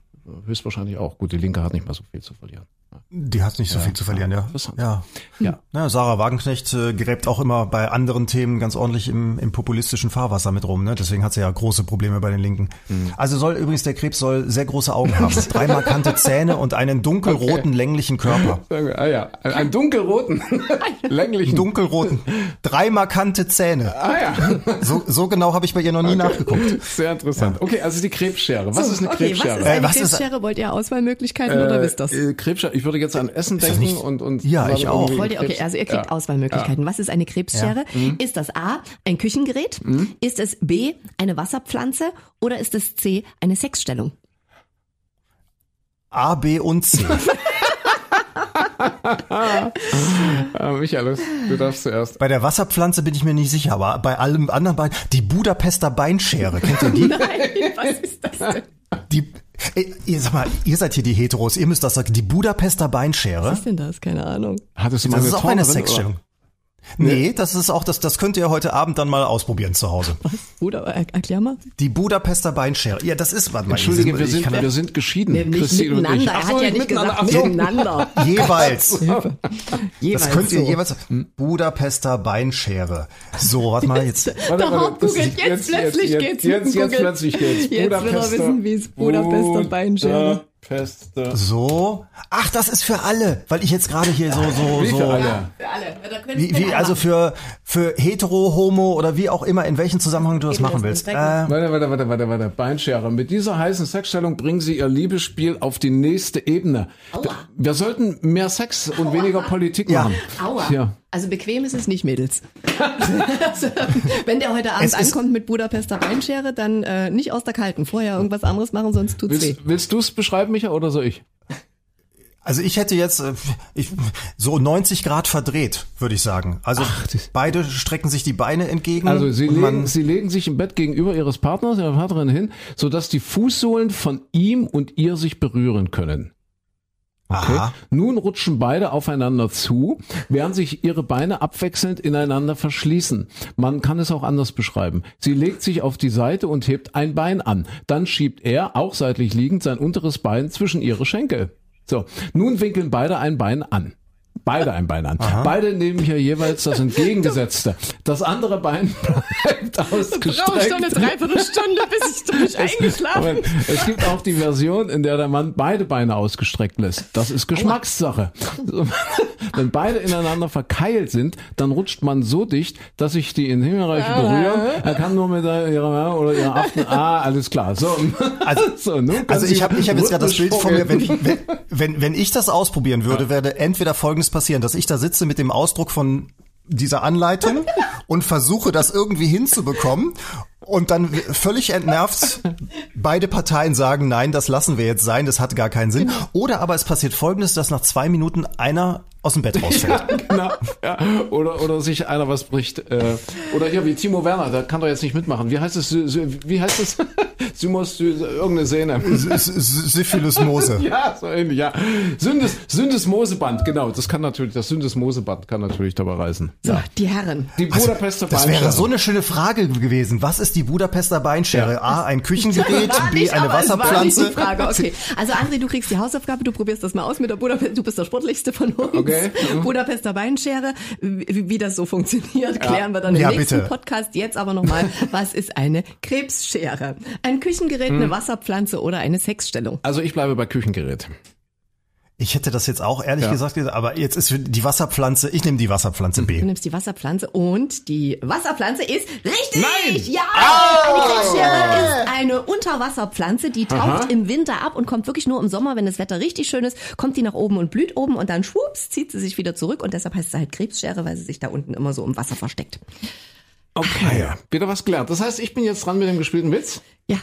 höchstwahrscheinlich auch. Gut, die Linke hat nicht mehr so viel zu verlieren. Die hat nicht so viel zu verlieren, ja. Ja. Ja. Ja, Sarah Wagenknecht äh, gräbt auch immer bei anderen Themen ganz ordentlich im, im populistischen Fahrwasser mit rum. Ne? Deswegen hat sie ja große Probleme bei den Linken. Also soll übrigens der Krebs soll sehr große Augen haben, [laughs] drei markante Zähne und einen dunkelroten länglichen Körper. [laughs] Ah ja, [laughs] einen dunkelroten, länglichen. Dunkelroten, drei markante Zähne. ah ja, So, so genau habe ich bei ihr noch nie nachgeguckt. sehr interessant. Okay, also die Krebsschere. Was ist eine okay, Krebsschere? was ist eine Äh, was ist- Krebsschere? Wollt ihr Auswahlmöglichkeiten oder wisst das? Äh, Krebsschere. Ich würde jetzt an Essen denken nicht- und und Ja, ich auch. Wollt ihr, okay, also ihr kriegt ja. Auswahlmöglichkeiten. Was ist eine Krebsschere? Mhm. Ist das A, ein Küchengerät? Ist es B, eine Wasserpflanze? Oder ist es C, eine Sexstellung? A, B und C. [laughs] Michael, du darfst zuerst. Bei der Wasserpflanze bin ich mir nicht sicher, aber bei allem anderen beiden, die Budapester Beinschere, kennt ihr die? [laughs] Nein, was ist das denn? Die, äh, ihr, sag mal, ihr seid hier die Heteros, ihr müsst das sagen. Die Budapester Beinschere, Was ist denn das? Keine Ahnung. Hattest du mal das eine ist auch eine Sexstellung. Nee, das ist auch, das, das könnt ihr heute Abend dann mal ausprobieren zu Hause. Bruder, er- erklär mal. Die Budapester Beinschere. Ja, das ist, warte mal. Entschuldige, wir ich sind, wir sind geschieden. Nee, nicht Christine und ich. miteinander. Er hat ja nicht gesagt Ach so. miteinander. [laughs] jeweils. jeweils Das könnt ihr so. jeweils. Budapester Beinschere. So, warte mal jetzt. [laughs] Warte, warte, googelt, jetzt plötzlich jetzt, geht's Jetzt, jetzt plötzlich geht's. Jetzt will er wissen, wie es Budapester Beinschere. Budapester. So. Ach, das ist für alle, weil ich jetzt gerade hier so, so, Wie so. für alle. Alle. Wie, wie, alle also für, für hetero, homo oder wie auch immer, in welchem Zusammenhang du das machen willst. Äh, Warte, warte, warte, warte, warte. Beinschere. Mit dieser heißen Sexstellung bringen sie ihr Liebesspiel auf die nächste Ebene. Aua. Wir sollten mehr Sex und weniger Politik Ja. machen. Aua. Ja. Also bequem ist es nicht, Mädels. [laughs] also, wenn der heute Abend Es ankommt mit Budapester Beinschere, dann äh, nicht aus der Kalten. Vorher irgendwas anderes machen, sonst tut's weh. Willst, willst du es beschreiben, Micha, oder soll ich? Also ich hätte jetzt äh, ich, so 90 Grad verdreht, würde ich sagen. Also das- beide strecken sich die Beine entgegen. Also sie legen, sie legen sich im Bett gegenüber ihres Partners, ihrer Partnerin hin, sodass die Fußsohlen von ihm und ihr sich berühren können. Okay. Aha. Nun rutschen beide aufeinander zu, während sich ihre Beine abwechselnd ineinander verschließen. Man kann es auch anders beschreiben. Sie legt sich auf die Seite und hebt ein Bein an. Dann schiebt er, auch seitlich liegend, sein unteres Bein zwischen ihre Schenkel. So, nun winkeln beide ein Bein an. Beide ein Bein an. Beide nehmen hier jeweils das entgegengesetzte. Das andere Bein [laughs] bleibt ausgestreckt. Dreiviertelstunde, bis ich durch eingeschlafen Moment, es gibt auch die Version, in der der Mann beide Beine ausgestreckt lässt. Das ist Geschmackssache. [laughs] Wenn beide ineinander verkeilt sind, dann rutscht man so dicht, dass sich die in Himmelreich berühren. Er kann nur mit der- ihrer oder ihrer Aften. Ah, alles klar. So, Also, [laughs] so, also ich habe ich hab jetzt gerade das Bild vor mir, wenn, rhythmisch wenn, wenn, wenn ich das ausprobieren würde, würde entweder Folgendes passieren, dass ich da sitze mit dem Ausdruck von dieser Anleitung [laughs] und versuche das irgendwie hinzubekommen Und dann völlig entnervt, beide Parteien sagen, nein, das lassen wir jetzt sein, das hat gar keinen Sinn. Oder aber es passiert folgendes, dass nach zwei Minuten einer aus dem Bett rausfällt. [laughs] genau. Ja. Oder, oder sich einer was bricht. Äh, oder hier wie Timo Werner, der kann doch jetzt nicht mitmachen. Wie heißt es? Wie heißt es? [laughs] Symos, Sy- irgendeine Sehne. Syphilismose. [laughs] Ja, so ähnlich, ja. Sündes, Syndesmoseband, genau. Das kann natürlich, das Syndesmoseband kann natürlich dabei reißen. So, die Herren. Die Budapester Das wäre so eine schöne Frage gewesen. Was ist die Budapester Beinschere? A, ein Küchengerät, B, nicht, eine aber es war nicht Wasserpflanze. die Frage. Okay. Also André, du kriegst die Hausaufgabe, du probierst das mal aus mit der Budapest. Du bist der sportlichste von uns. Okay. Mhm. Budapester Beinschere. Wie, wie das so funktioniert, klären wir dann im Ja, nächsten bitte. Podcast. Jetzt aber nochmal, was ist eine Krebsschere? Ein Küchengerät, Mhm. eine Wasserpflanze oder eine Sexstellung? Also ich bleibe bei Küchengerät. Ich hätte das jetzt auch ehrlich Ja. gesagt, aber jetzt ist die Wasserpflanze, ich nehme die Wasserpflanze Du B. nimmst die Wasserpflanze und die Wasserpflanze ist richtig. Nein! Ja! Eine Unterwasserpflanze, die taucht Aha. im Winter ab und kommt wirklich nur im Sommer, wenn das Wetter richtig schön ist, kommt die nach oben und blüht oben und dann schwupps zieht sie sich wieder zurück und deshalb heißt sie halt Krebsschere, weil sie sich da unten immer so im Wasser versteckt. Okay. ja. Wieder was gelernt. Das heißt, ich bin jetzt dran mit dem gespielten Witz. Ja,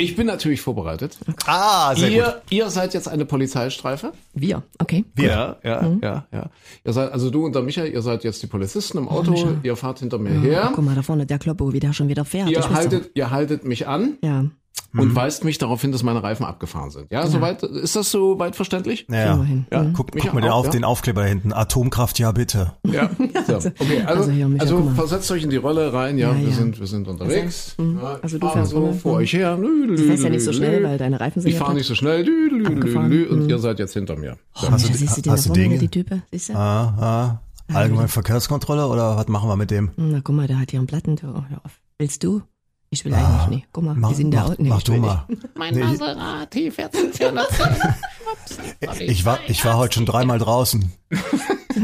Ich bin natürlich vorbereitet. Ah, sehr gut. Ihr, ihr seid jetzt eine Polizeistreife. wir, okay. Ja, ja, ja, ja. Ihr seid, also du und der Michael, ihr seid jetzt die Polizisten im Auto, ihr fahrt hinter mir her. Guck mal, da vorne der Kloppo, wie der schon wieder fährt. Ihr haltet, ihr haltet mich an doch. Ja, und weist mich darauf hin, dass meine Reifen abgefahren sind. Ja, soweit, ist das so weit verständlich? Ja, immerhin. Ja. Guck, Mich guck mal auf, ja. den Aufkleber da hinten. Atomkraft, ja bitte. Ja. [laughs] So. Okay, also, Also also guck versetzt euch in die Rolle rein, ja, Ja, wir ja. sind, wir sind unterwegs. Ja, Also ich du fährst so vor Mhm. euch her. Du fährst ja nicht so schnell, weil deine Reifen sind Ich ja fahre nicht so schnell, und Mhm. ihr seid jetzt hinter mir. Hast du den hast du Dinge? die Type? Siehst du? Ah, ah. Allgemeine Verkehrskontrolle oder was machen wir mit dem? Na, guck mal, der hat hier einen Platten. Willst du? Ich will eigentlich nicht. Guck mal, Ah, Mach, die sind da mach, unten. Nee, mach ich du mal. Mein Nee, Maserati 14210. [laughs] Ich war, ich war heute schon dreimal draußen. [laughs]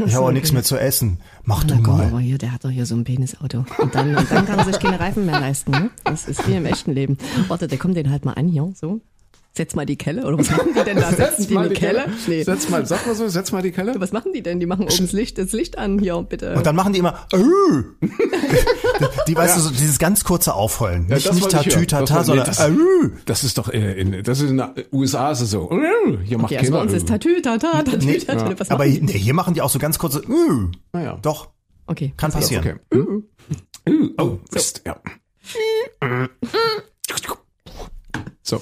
Ich habe auch nichts mehr zu essen. Mach du Na guck mal. mal hier, der hat doch hier so ein Penisauto. Und dann, und dann kann er sich keine Reifen mehr leisten. Ne? Das ist wie im echten Leben. Warte, der kommt den halt mal an hier, so. Setz mal die Kelle. Oder was machen die denn da? [laughs] Setzen die eine Kelle? Nee. Setz mal, sag mal so, setz mal die Kelle. Was machen die denn? Die machen oben das Licht, das Licht an hier, bitte. Und dann machen die immer, äh. Die, weißt du, so dieses ganz kurze Aufheulen. Nicht, das nicht wollte ich Tatü, hören. Das Tata, wollte- sondern, nee, äh. Das ist doch äh, in, das ist in den USA ist es so. Hier macht okay, also bei keiner. uns ist Tatü, Tata, Tatü, Nee, Tatü. Was aber nee, hier machen die auch so ganz kurze, äh. Naja. Doch, Okay. kann passieren. Okay. Hm? Uh, Oh, Mist, ja. So.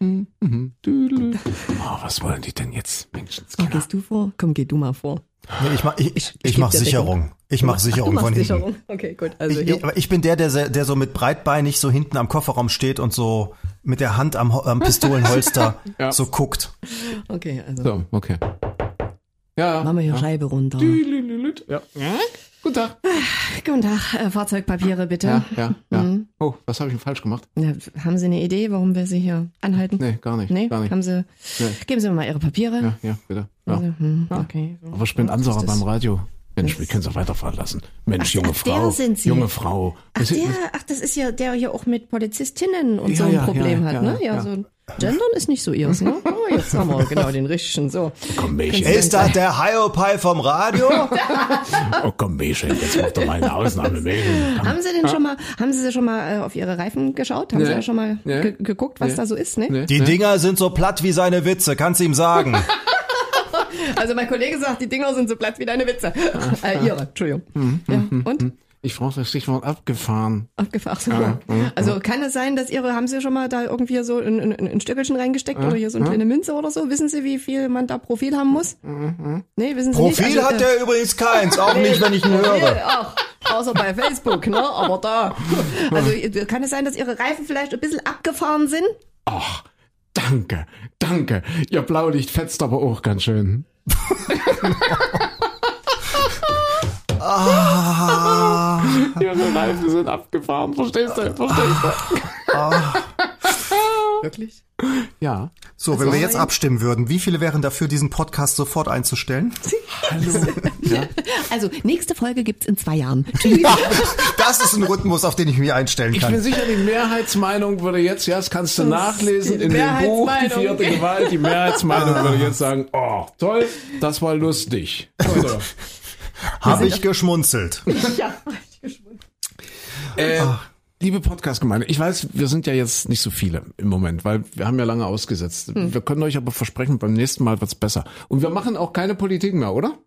Oh, was wollen die denn jetzt? Oh, Menschenskinder. gehst du vor? Komm, geh du mal vor. Nee, ich mach, ich, ich, geb mach Sicherung. Ich mach Ach, Sicherung von hinten. Sicherung. Okay, gut. Also Ich, hier. ich, aber ich bin der, der, der so mit breitbeinig so hinten am Kofferraum steht und so mit der Hand am, am Pistolenholster [laughs] Ja. so guckt. Okay, also So, okay. Ja. machen wir hier ja. Scheibe runter. Düdelülüt. Ja. Guten Tag. Guten Tag, äh, Fahrzeugpapiere bitte. Ja, ja, ja. Mhm. Oh, was habe ich denn falsch gemacht? Ja, haben Sie eine Idee, warum wir Sie hier anhalten? Nee, gar nicht. Nee? Gar nicht. Haben Sie, Nee. geben Sie mir mal Ihre Papiere. Ja, ja, bitte. Ja. Also, hm, okay. Aber Ja, Ansara ist das? beim Radio. Mensch, wir können es auch weiterfahren lassen. Mensch, Ach, junge ach, der Frau. sind Sie. Junge Frau. Ach, Das ist- der, ach, das ist ja der hier auch mit Polizistinnen und Ja, so ein ja, Problem ja, hat, ja, ne? Ja, ja. so Gendern ist nicht so ihrs, ne? [laughs] Oh, jetzt haben wir genau den richtigen. So. Komm, Mädchen. Ist das der Hiopai vom Radio? [laughs] Oh, komm, Mädchen, jetzt mach doch mal eine Ausnahme, Mädchen. Komm. Haben Sie denn schon mal, haben Sie schon mal äh, auf Ihre Reifen geschaut? Haben Nee. Sie ja schon mal Nee. ge geguckt, was Nee. da so ist, ne? Die nee. Dinger sind so platt wie seine Witze, kannst du ihm sagen. [laughs] Also mein Kollege sagt, die Dinger sind so platt wie deine Witze. Ah. Äh, ihre, Entschuldigung. Mhm, ja, und? Ich brauche das Stichwort abgefahren. Abgefahren. So. Ja, also kann es sein, dass Ihre, haben Sie schon mal da irgendwie so ein, ein, ein Stückelchen reingesteckt oder hier so eine kleine Münze oder so? Wissen Sie, wie viel man da Profil haben muss? Nee, wissen Sie nicht? Profil Also, hat äh, der übrigens keins, auch nicht, wenn ich ihn höre. Ach, außer bei Facebook, ne? Aber da. [laughs] Also kann es sein, dass Ihre Reifen vielleicht ein bisschen abgefahren sind? Ach, danke, danke. Ihr Blaulicht fetzt aber auch ganz schön. Ah, Ihre Reifen sind abgefahren, verstehst du? Verstehst du? [laughs] Wirklich? Ja. so, wenn wir jetzt abstimmen würden, wie viele wären dafür, diesen Podcast sofort einzustellen? [laughs] Also, nächste Folge gibt's in zwei Jahren. [laughs] Tschüss. Das ist ein Rhythmus, auf den ich mich einstellen Ich bin kann. sicher, die Mehrheitsmeinung würde jetzt, ja, das kannst du nachlesen die in dem Buch Die Mehrheitsmeinung. vierte Gewalt. Die Mehrheitsmeinung würde jetzt sagen, oh, toll, das war lustig. Oder, Habe [laughs] ich geschmunzelt. ja. äh, Liebe Podcast-Gemeinde, ich weiß, wir sind ja jetzt nicht so viele im Moment, weil wir haben ja lange ausgesetzt. Wir können euch aber versprechen, beim nächsten Mal wird's besser. Und wir machen auch keine Politik mehr, oder?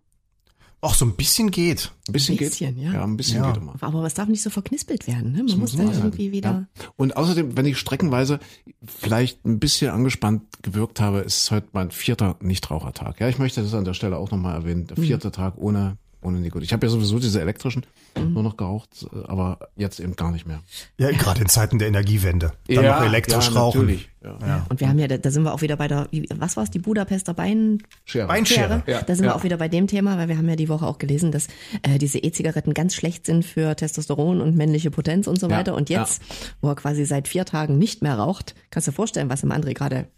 Auch so ein bisschen geht. Ein bisschen, Bisschen, geht. ja. Ja, ein bisschen Ja. geht immer. Aber es darf nicht so verknispelt werden. Ne? Man muss dann irgendwie wieder. Und außerdem, wenn ich streckenweise vielleicht ein bisschen angespannt gewirkt habe, ist es heute mein vierter Nichtrauchertag. Ja, ich möchte das an der Stelle auch nochmal erwähnen. Der vierte Tag ohne, ohne Nikotin. Ich habe ja sowieso diese elektrischen nur noch geraucht, aber jetzt eben gar nicht mehr. Ja, gerade in Zeiten der Energiewende. Dann noch elektrisch ja, rauchen. Natürlich. Ja. Und wir haben ja, da, sind wir auch wieder bei der, was war es, die Budapester Bein, Schere. Beinschere. Ja, da sind ja. wir auch wieder bei dem Thema, weil wir haben ja die Woche auch gelesen, dass äh, diese E-Zigaretten ganz schlecht sind für Testosteron und männliche Potenz und so Ja, weiter. Und jetzt, wo er quasi seit vier Tagen nicht mehr raucht, kannst du dir vorstellen, was im André gerade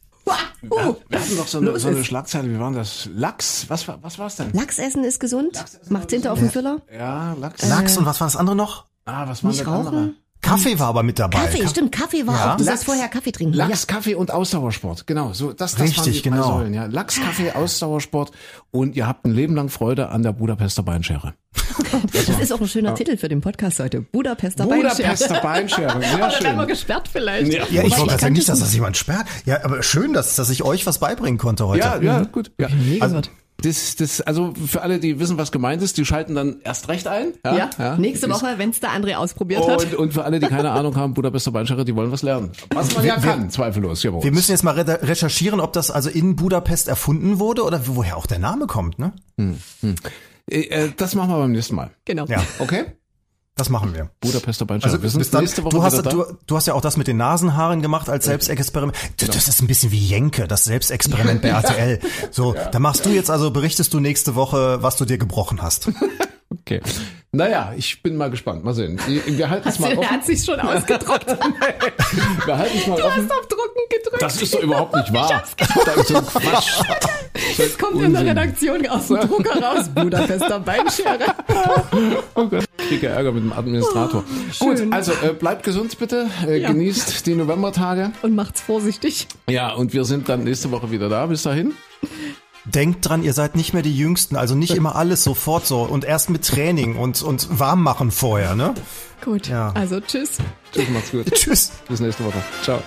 Wir hatten doch so eine, so eine. Schlagzeile, wie war das? Lachs, was war was war's denn? Lachs essen ist gesund, macht Zinter auf den Füller. Ja, Lachs. Lachs und was war das andere noch? Ah, was war das andere? Kaffee war aber mit dabei. Kaffee, Ka- stimmt, Kaffee war Ja. auch. Du Lachs- sollst vorher Kaffee trinken. Lachs, Kaffee und Ausdauersport. Genau, so das, das Richtig, waren genau. Säulen, ja. Lachs, Kaffee, [laughs] Ausdauersport und ihr habt ein Leben lang Freude an der Budapester Beinschere. Ja. [laughs] Das ist auch ein schöner Titel für den Podcast heute. Budapester, Budapester Beinschere, [laughs] sehr Aber schön. gesperrt vielleicht. Ja. Ja, ich wollte gerade sagen, nicht, dass das jemand sperrt. Ja, aber schön, dass, dass ich euch was beibringen konnte heute. Ja, ja, gut. Ja. Also. Das, das, also für alle, die wissen, was gemeint ist, die schalten dann erst recht ein. Ja, nächste Woche, wenn's der André ausprobiert hat. Und, und für alle, die keine Ahnung haben, Budapester Beinschere, die wollen was lernen. Was man ja kann, zweifellos. Ja, bei Wir müssen jetzt mal re recherchieren, ob das also in Budapest erfunden wurde oder woher auch der Name kommt, ne? Äh, äh, das machen wir beim nächsten Mal. Genau. Ja, Okay? Das machen wir. Budapester Beinschere. Also bis dann, du, hast, du, du hast ja auch das mit den Nasenhaaren gemacht als Selbstexperiment. Das, das ist ein bisschen wie Jenke, das Selbstexperiment bei [laughs] RTL. So, da machst du jetzt also, berichtest du nächste Woche, was du dir gebrochen hast. [laughs] Okay. Naja, ich bin mal gespannt. Mal sehen. Wir halten es mal Er offen. hat sich schon [laughs] ausgedruckt. Wir halten es mal offen. auf Drucken gedrückt. Das ist doch überhaupt nicht wahr. Da ist so. [laughs] Das kommt in der Redaktion aus dem Drucker raus. Budapester Beinschere. [laughs] Oh Gott, ich kriege Ärger mit dem Administrator. Gut, schön. also äh, bleibt gesund bitte. Äh, Ja. Genießt die Novembertage. Und macht's vorsichtig. Ja, und wir sind dann nächste Woche wieder da. Bis dahin. Denkt dran, ihr seid nicht mehr die Jüngsten, also nicht immer alles sofort so und erst mit Training und, und warm machen vorher, ne? Gut. Ja. Also tschüss. Tschüss, macht's gut. Tschüss. Bis nächste Woche. Ciao.